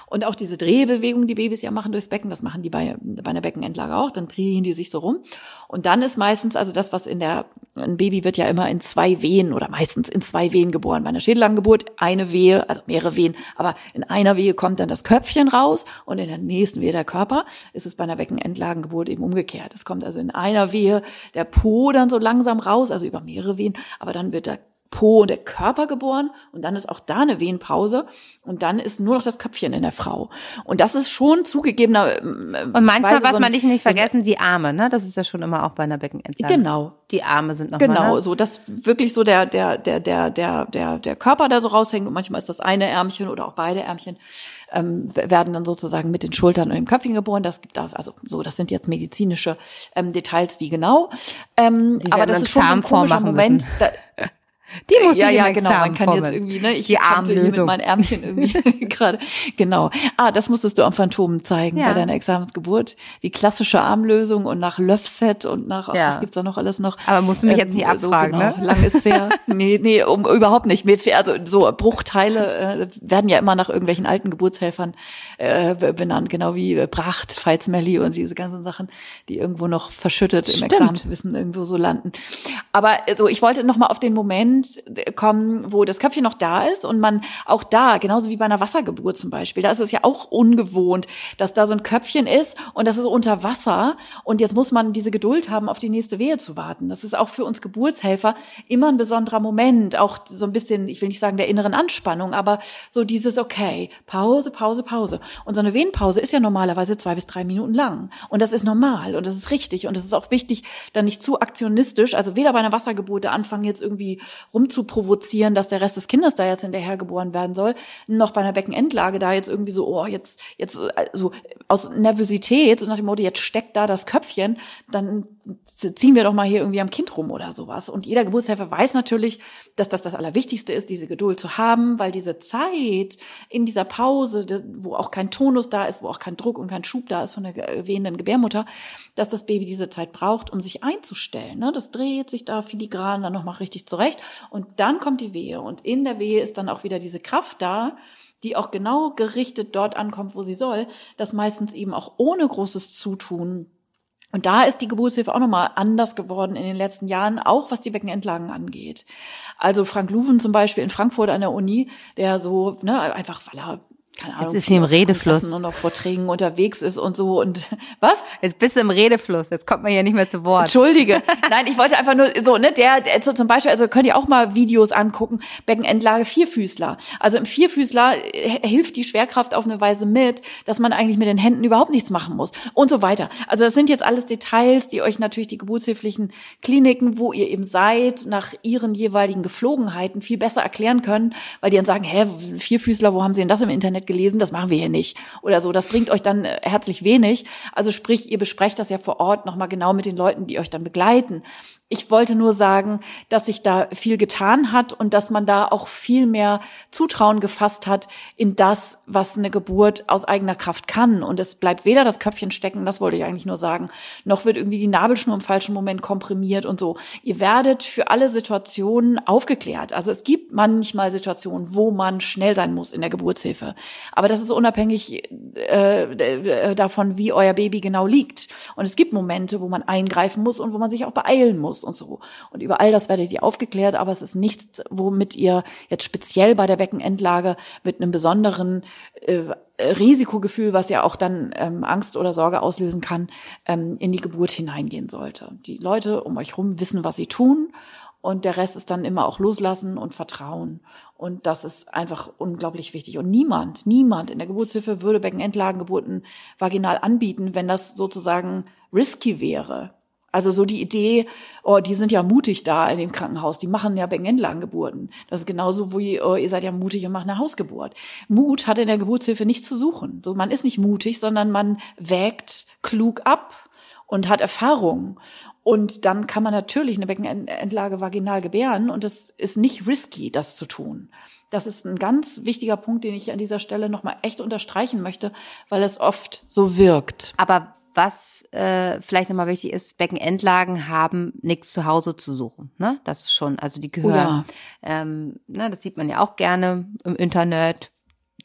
Und auch diese Drehbewegung, die Babys ja machen durchs Becken, das machen die bei, bei einer Beckenendlage auch, dann drehen die sich so rum. Und dann ist meistens, also das, was in der, ein Baby wird ja immer in zwei Wehen oder meistens in zwei Wehen geboren. Bei einer Schädellangeburt eine Wehe, also mehrere Wehen, aber in einer Wehe kommt dann das Köpfchen raus und in der nächsten Wehe der Körper. Ist es bei einer Beckenendlagengeburt eben umgekehrt. Es kommt also in einer Wehe der Po dann so langsam raus, also über mehrere Wehen, aber dann wird der Po und der Körper geboren und dann ist auch da eine Wehenpause und dann ist nur noch das Köpfchen in der Frau. Und das ist schon zugegebener. Äh, und manchmal, Weise was so man nicht, nicht vergessen, die Arme, ne? Das ist ja schon immer auch bei einer Beckenentladung. Genau. Die Arme sind noch Genau, mal, ne? so dass wirklich so der der der der der der der Körper da so raushängt und manchmal ist das eine Ärmchen oder auch beide Ärmchen ähm, werden dann sozusagen mit den Schultern und dem Köpfchen geboren. Das gibt da also so, das sind jetzt medizinische ähm, Details, wie genau. Ähm, aber das ist schon so ein komischer Moment. Da, die muss ja, ja, genau. Man kann jetzt irgendwie, ne, ich die Armlösung mit meinen Ärmchen irgendwie gerade. Genau. Ah, das musstest du am Phantom zeigen ja. bei deiner Examensgeburt. Die klassische Armlösung und nach Löffset und nach, ja. was gibt's da noch alles noch? Aber musst du mich ähm, jetzt nicht abfragen, so, genau. ne? Lang ist sehr. nee, nee, um, überhaupt nicht. Mir, also so Bruchteile äh, werden ja immer nach irgendwelchen alten Geburtshelfern äh, benannt, genau wie äh, Bracht, Feitsmelli und diese ganzen Sachen, die irgendwo noch verschüttet Stimmt. im Examenswissen irgendwo so landen. Aber so, also, ich wollte noch mal auf den Moment Moment kommen, wo das Köpfchen noch da ist und man auch da, genauso wie bei einer Wassergeburt zum Beispiel, da ist es ja auch ungewohnt, dass da so ein Köpfchen ist und das ist unter Wasser und jetzt muss man diese Geduld haben, auf die nächste Wehe zu warten. Das ist auch für uns Geburtshelfer immer ein besonderer Moment, auch so ein bisschen, ich will nicht sagen der inneren Anspannung, aber so dieses, okay, Pause, Pause, Pause. Und so eine Wehenpause ist ja normalerweise zwei bis drei Minuten lang. Und das ist normal und das ist richtig. Und es ist auch wichtig, dann nicht zu aktionistisch, also weder bei einer Wassergeburt anfangen jetzt irgendwie rumzuprovozieren, dass der Rest des Kindes da jetzt hinterher geboren werden soll, noch bei einer Beckenendlage da jetzt irgendwie so, oh, jetzt, jetzt, also aus Nervosität, so nach dem Motto, jetzt steckt da das Köpfchen, dann ziehen wir doch mal hier irgendwie am Kind rum oder sowas. Und jeder Geburtshelfer weiß natürlich, dass das das Allerwichtigste ist, diese Geduld zu haben, weil diese Zeit in dieser Pause, wo auch kein Tonus da ist, wo auch kein Druck und kein Schub da ist von der wehenden Gebärmutter, dass das Baby diese Zeit braucht, um sich einzustellen. Ne? Das dreht sich da filigran dann nochmal richtig zurecht und dann kommt die Wehe und in der Wehe ist dann auch wieder diese Kraft da, die auch genau gerichtet dort ankommt, wo sie soll, das meistens eben auch ohne großes Zutun und da ist die Geburtshilfe auch nochmal anders geworden in den letzten Jahren, auch was die Beckenentlagen angeht. Also Frank Luven zum Beispiel in Frankfurt an der Uni, der so, ne, einfach weil er keine Ahnung, jetzt ist sie im Redefluss und auf Vorträgen unterwegs ist und so und was? Jetzt bist du im Redefluss, jetzt kommt man ja nicht mehr zu Wort. Entschuldige. Nein, ich wollte einfach nur so, ne, der, der so zum Beispiel, also könnt ihr auch mal Videos angucken, Beckenendlage Vierfüßler. Also im Vierfüßler äh, hilft die Schwerkraft auf eine Weise mit, dass man eigentlich mit den Händen überhaupt nichts machen muss und so weiter. Also das sind jetzt alles Details, die euch natürlich die geburtshilflichen Kliniken, wo ihr eben seid, nach ihren jeweiligen Geflogenheiten viel besser erklären können, weil die dann sagen, hä, Vierfüßler, wo haben sie denn das im Internet gelesen, das machen wir hier nicht oder so. Das bringt euch dann äh, herzlich wenig. Also sprich, ihr besprecht das ja vor Ort nochmal genau mit den Leuten, die euch dann begleiten. Ich wollte nur sagen, dass sich da viel getan hat und dass man da auch viel mehr Zutrauen gefasst hat in das, was eine Geburt aus eigener Kraft kann. Und es bleibt weder das Köpfchen stecken, das wollte ich eigentlich nur sagen, noch wird irgendwie die Nabelschnur im falschen Moment komprimiert und so. Ihr werdet für alle Situationen aufgeklärt. Also es gibt manchmal Situationen, wo man schnell sein muss in der Geburtshilfe. Aber das ist unabhängig äh, davon, wie euer Baby genau liegt. Und es gibt Momente, wo man eingreifen muss und wo man sich auch beeilen muss und so. Und über all das werdet ihr aufgeklärt, aber es ist nichts, womit ihr jetzt speziell bei der Beckenendlage mit einem besonderen äh, Risikogefühl, was ja auch dann ähm, Angst oder Sorge auslösen kann, ähm, in die Geburt hineingehen sollte. Die Leute um euch rum wissen, was sie tun Und der Rest ist dann immer auch loslassen und Vertrauen. Und das ist einfach unglaublich wichtig. Und niemand, niemand in der Geburtshilfe würde Beckenendlagengeburten vaginal anbieten, wenn das sozusagen risky wäre. Also so die Idee, oh, die sind ja mutig da in dem Krankenhaus, die machen ja Beckenendlagengeburten. Das ist genauso wie, oh, ihr seid ja mutig und macht eine Hausgeburt. Mut hat in der Geburtshilfe nichts zu suchen. So, man ist nicht mutig, sondern man wägt klug ab und hat Erfahrung. Und dann kann man natürlich eine Beckenendlage vaginal gebären und es ist nicht risky, das zu tun. Das ist ein ganz wichtiger Punkt, den ich an dieser Stelle nochmal echt unterstreichen möchte, weil es oft so wirkt. Aber was äh, vielleicht nochmal wichtig ist, Beckenendlagen haben nichts zu Hause zu suchen. Ne? Das ist schon, also die gehören, oh ja. ähm, ne, das sieht man ja auch gerne im Internet,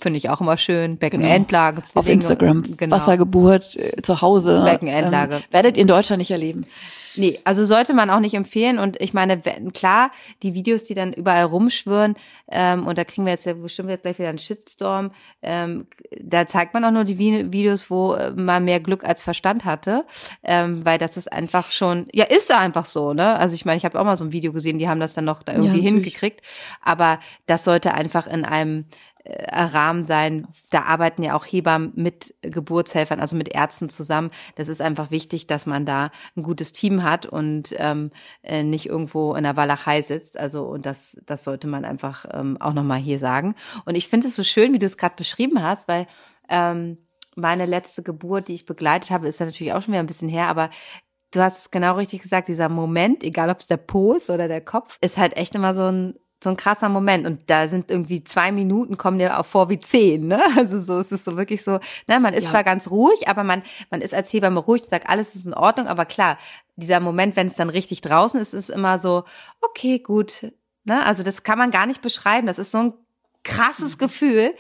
Finde ich auch immer schön. Beckenendlage. Genau. Auf Instagram. Genau. Wassergeburt äh, zu Hause. Beckenendlage. Ähm, werdet ihr in Deutschland nicht erleben. Nee, also sollte man auch nicht empfehlen. Und ich meine, klar, die Videos, die dann überall rumschwirren, ähm, und da kriegen wir jetzt ja bestimmt jetzt gleich wieder einen Shitstorm, ähm, da zeigt man auch nur die Videos, wo äh, man mehr Glück als Verstand hatte. Ähm, weil das ist einfach schon, ja, ist einfach so, ne? Also ich meine, ich habe auch mal so ein Video gesehen, die haben das dann noch da irgendwie ja, hingekriegt. Aber das sollte einfach in einem Rahmen sein. Da arbeiten ja auch Hebammen mit Geburtshelfern, also mit Ärzten zusammen. Das ist einfach wichtig, dass man da ein gutes Team hat und ähm, äh, nicht irgendwo in der Walachei sitzt. Also und das, das sollte man einfach ähm, auch nochmal hier sagen. Und ich finde es so schön, wie du es gerade beschrieben hast, weil ähm, meine letzte Geburt, die ich begleitet habe, ist ja natürlich auch schon wieder ein bisschen her, aber du hast es genau richtig gesagt, dieser Moment, egal ob es der Po ist oder der Kopf, ist halt echt immer so ein so ein krasser Moment und da sind irgendwie zwei Minuten kommen dir auch vor wie zehn, ne? Also so es ist so wirklich so, ne, man ist ja. zwar ganz ruhig, aber man man ist als Hebamme ruhig und sagt, alles ist in Ordnung, aber klar, dieser Moment, wenn es dann richtig draußen ist, ist immer so, okay, gut, ne? Also das kann man gar nicht beschreiben, das ist so ein krasses mhm. Gefühl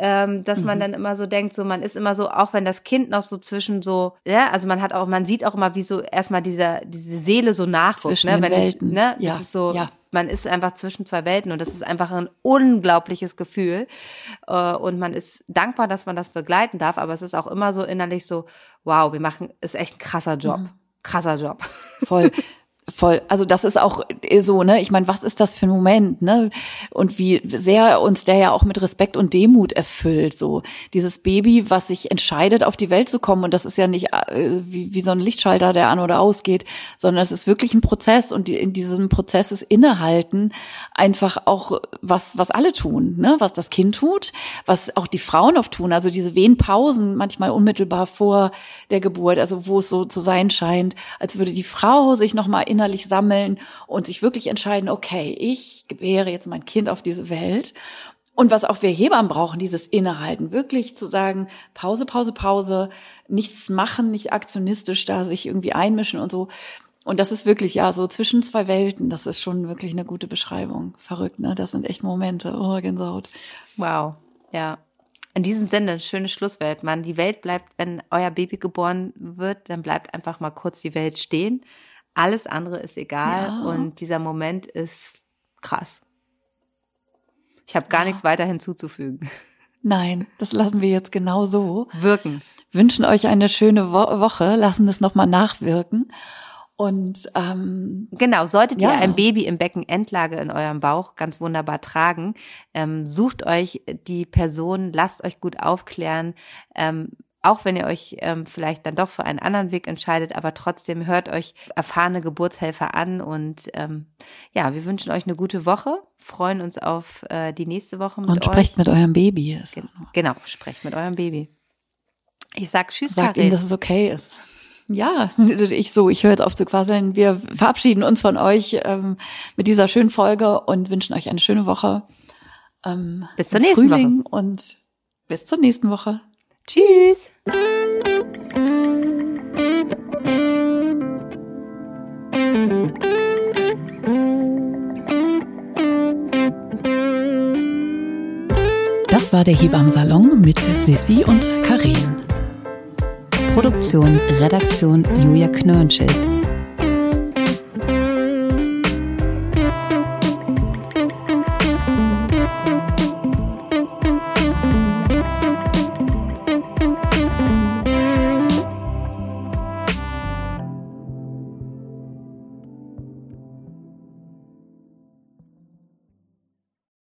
ähm, dass man mhm. dann immer so denkt, so man ist immer so, auch wenn das Kind noch so zwischen so, ja, also man hat auch, man sieht auch immer, wie so erstmal diese, diese Seele so nachrutscht, ne? Wenn Welten. Ich, ne? Ja. Das ist so, ja. Man ist einfach zwischen zwei Welten und das ist einfach ein unglaubliches Gefühl. Äh, und man ist dankbar, dass man das begleiten darf, aber es ist auch immer so innerlich so, wow, wir machen, ist echt ein krasser Job. Mhm. Krasser Job. Voll. Voll. Also das ist auch so, ne? Ich meine, was ist das für ein Moment, ne? Und wie sehr uns der ja auch mit Respekt und Demut erfüllt. So dieses Baby, was sich entscheidet, auf die Welt zu kommen. Und das ist ja nicht äh, wie, wie so ein Lichtschalter, der an oder ausgeht, sondern es ist wirklich ein Prozess. Und die, in diesem Prozess ist Innehalten einfach auch was, was alle tun, ne? Was das Kind tut, was auch die Frauen oft tun. Also diese Wehenpausen manchmal unmittelbar vor der Geburt, also wo es so zu sein scheint, als würde die Frau sich nochmal in innerlich sammeln und sich wirklich entscheiden, okay, ich gebäre jetzt mein Kind auf diese Welt. Und was auch wir Hebammen brauchen, dieses Innehalten, wirklich zu sagen, Pause, Pause, Pause, nichts machen, nicht aktionistisch da sich irgendwie einmischen und so. Und das ist wirklich, ja, so zwischen zwei Welten, das ist schon wirklich eine gute Beschreibung. Verrückt, ne? Das sind echt Momente. Oh, Gänsehaut. Wow. Ja. In diesem Sinne, ein schönes Schlusswelt, Mann. Die Welt bleibt, wenn euer Baby geboren wird, dann bleibt einfach mal kurz die Welt stehen. Alles andere ist egal ja. und dieser Moment ist krass. Ich habe gar ja. nichts weiter hinzuzufügen. Nein, das lassen wir jetzt genau so. Wirken. Wünschen euch eine schöne Wo Woche, lassen es nochmal nachwirken. Und ähm, genau, solltet ja. ihr ein Baby im Beckenendlage in eurem Bauch ganz wunderbar tragen, ähm, sucht euch die Person, lasst euch gut aufklären. Ähm, auch wenn ihr euch ähm, vielleicht dann doch für einen anderen Weg entscheidet, aber trotzdem hört euch erfahrene Geburtshelfer an und ähm, ja, wir wünschen euch eine gute Woche, freuen uns auf äh, die nächste Woche mit und euch. Sprecht mit eurem Baby. Gen genau, sprecht mit eurem Baby. Ich sag Tschüss, Sagt Karin. ihm, dass es okay ist. Ja, ich so, ich höre jetzt auf zu quasseln. Wir verabschieden uns von euch ähm, mit dieser schönen Folge und wünschen euch eine schöne Woche. Ähm, bis zur nächsten Frühling Woche. Und bis zur nächsten Woche. Tschüss. Das war der Hebammsalon mit Sissi und Karin. Produktion, Redaktion Julia Knörnschild.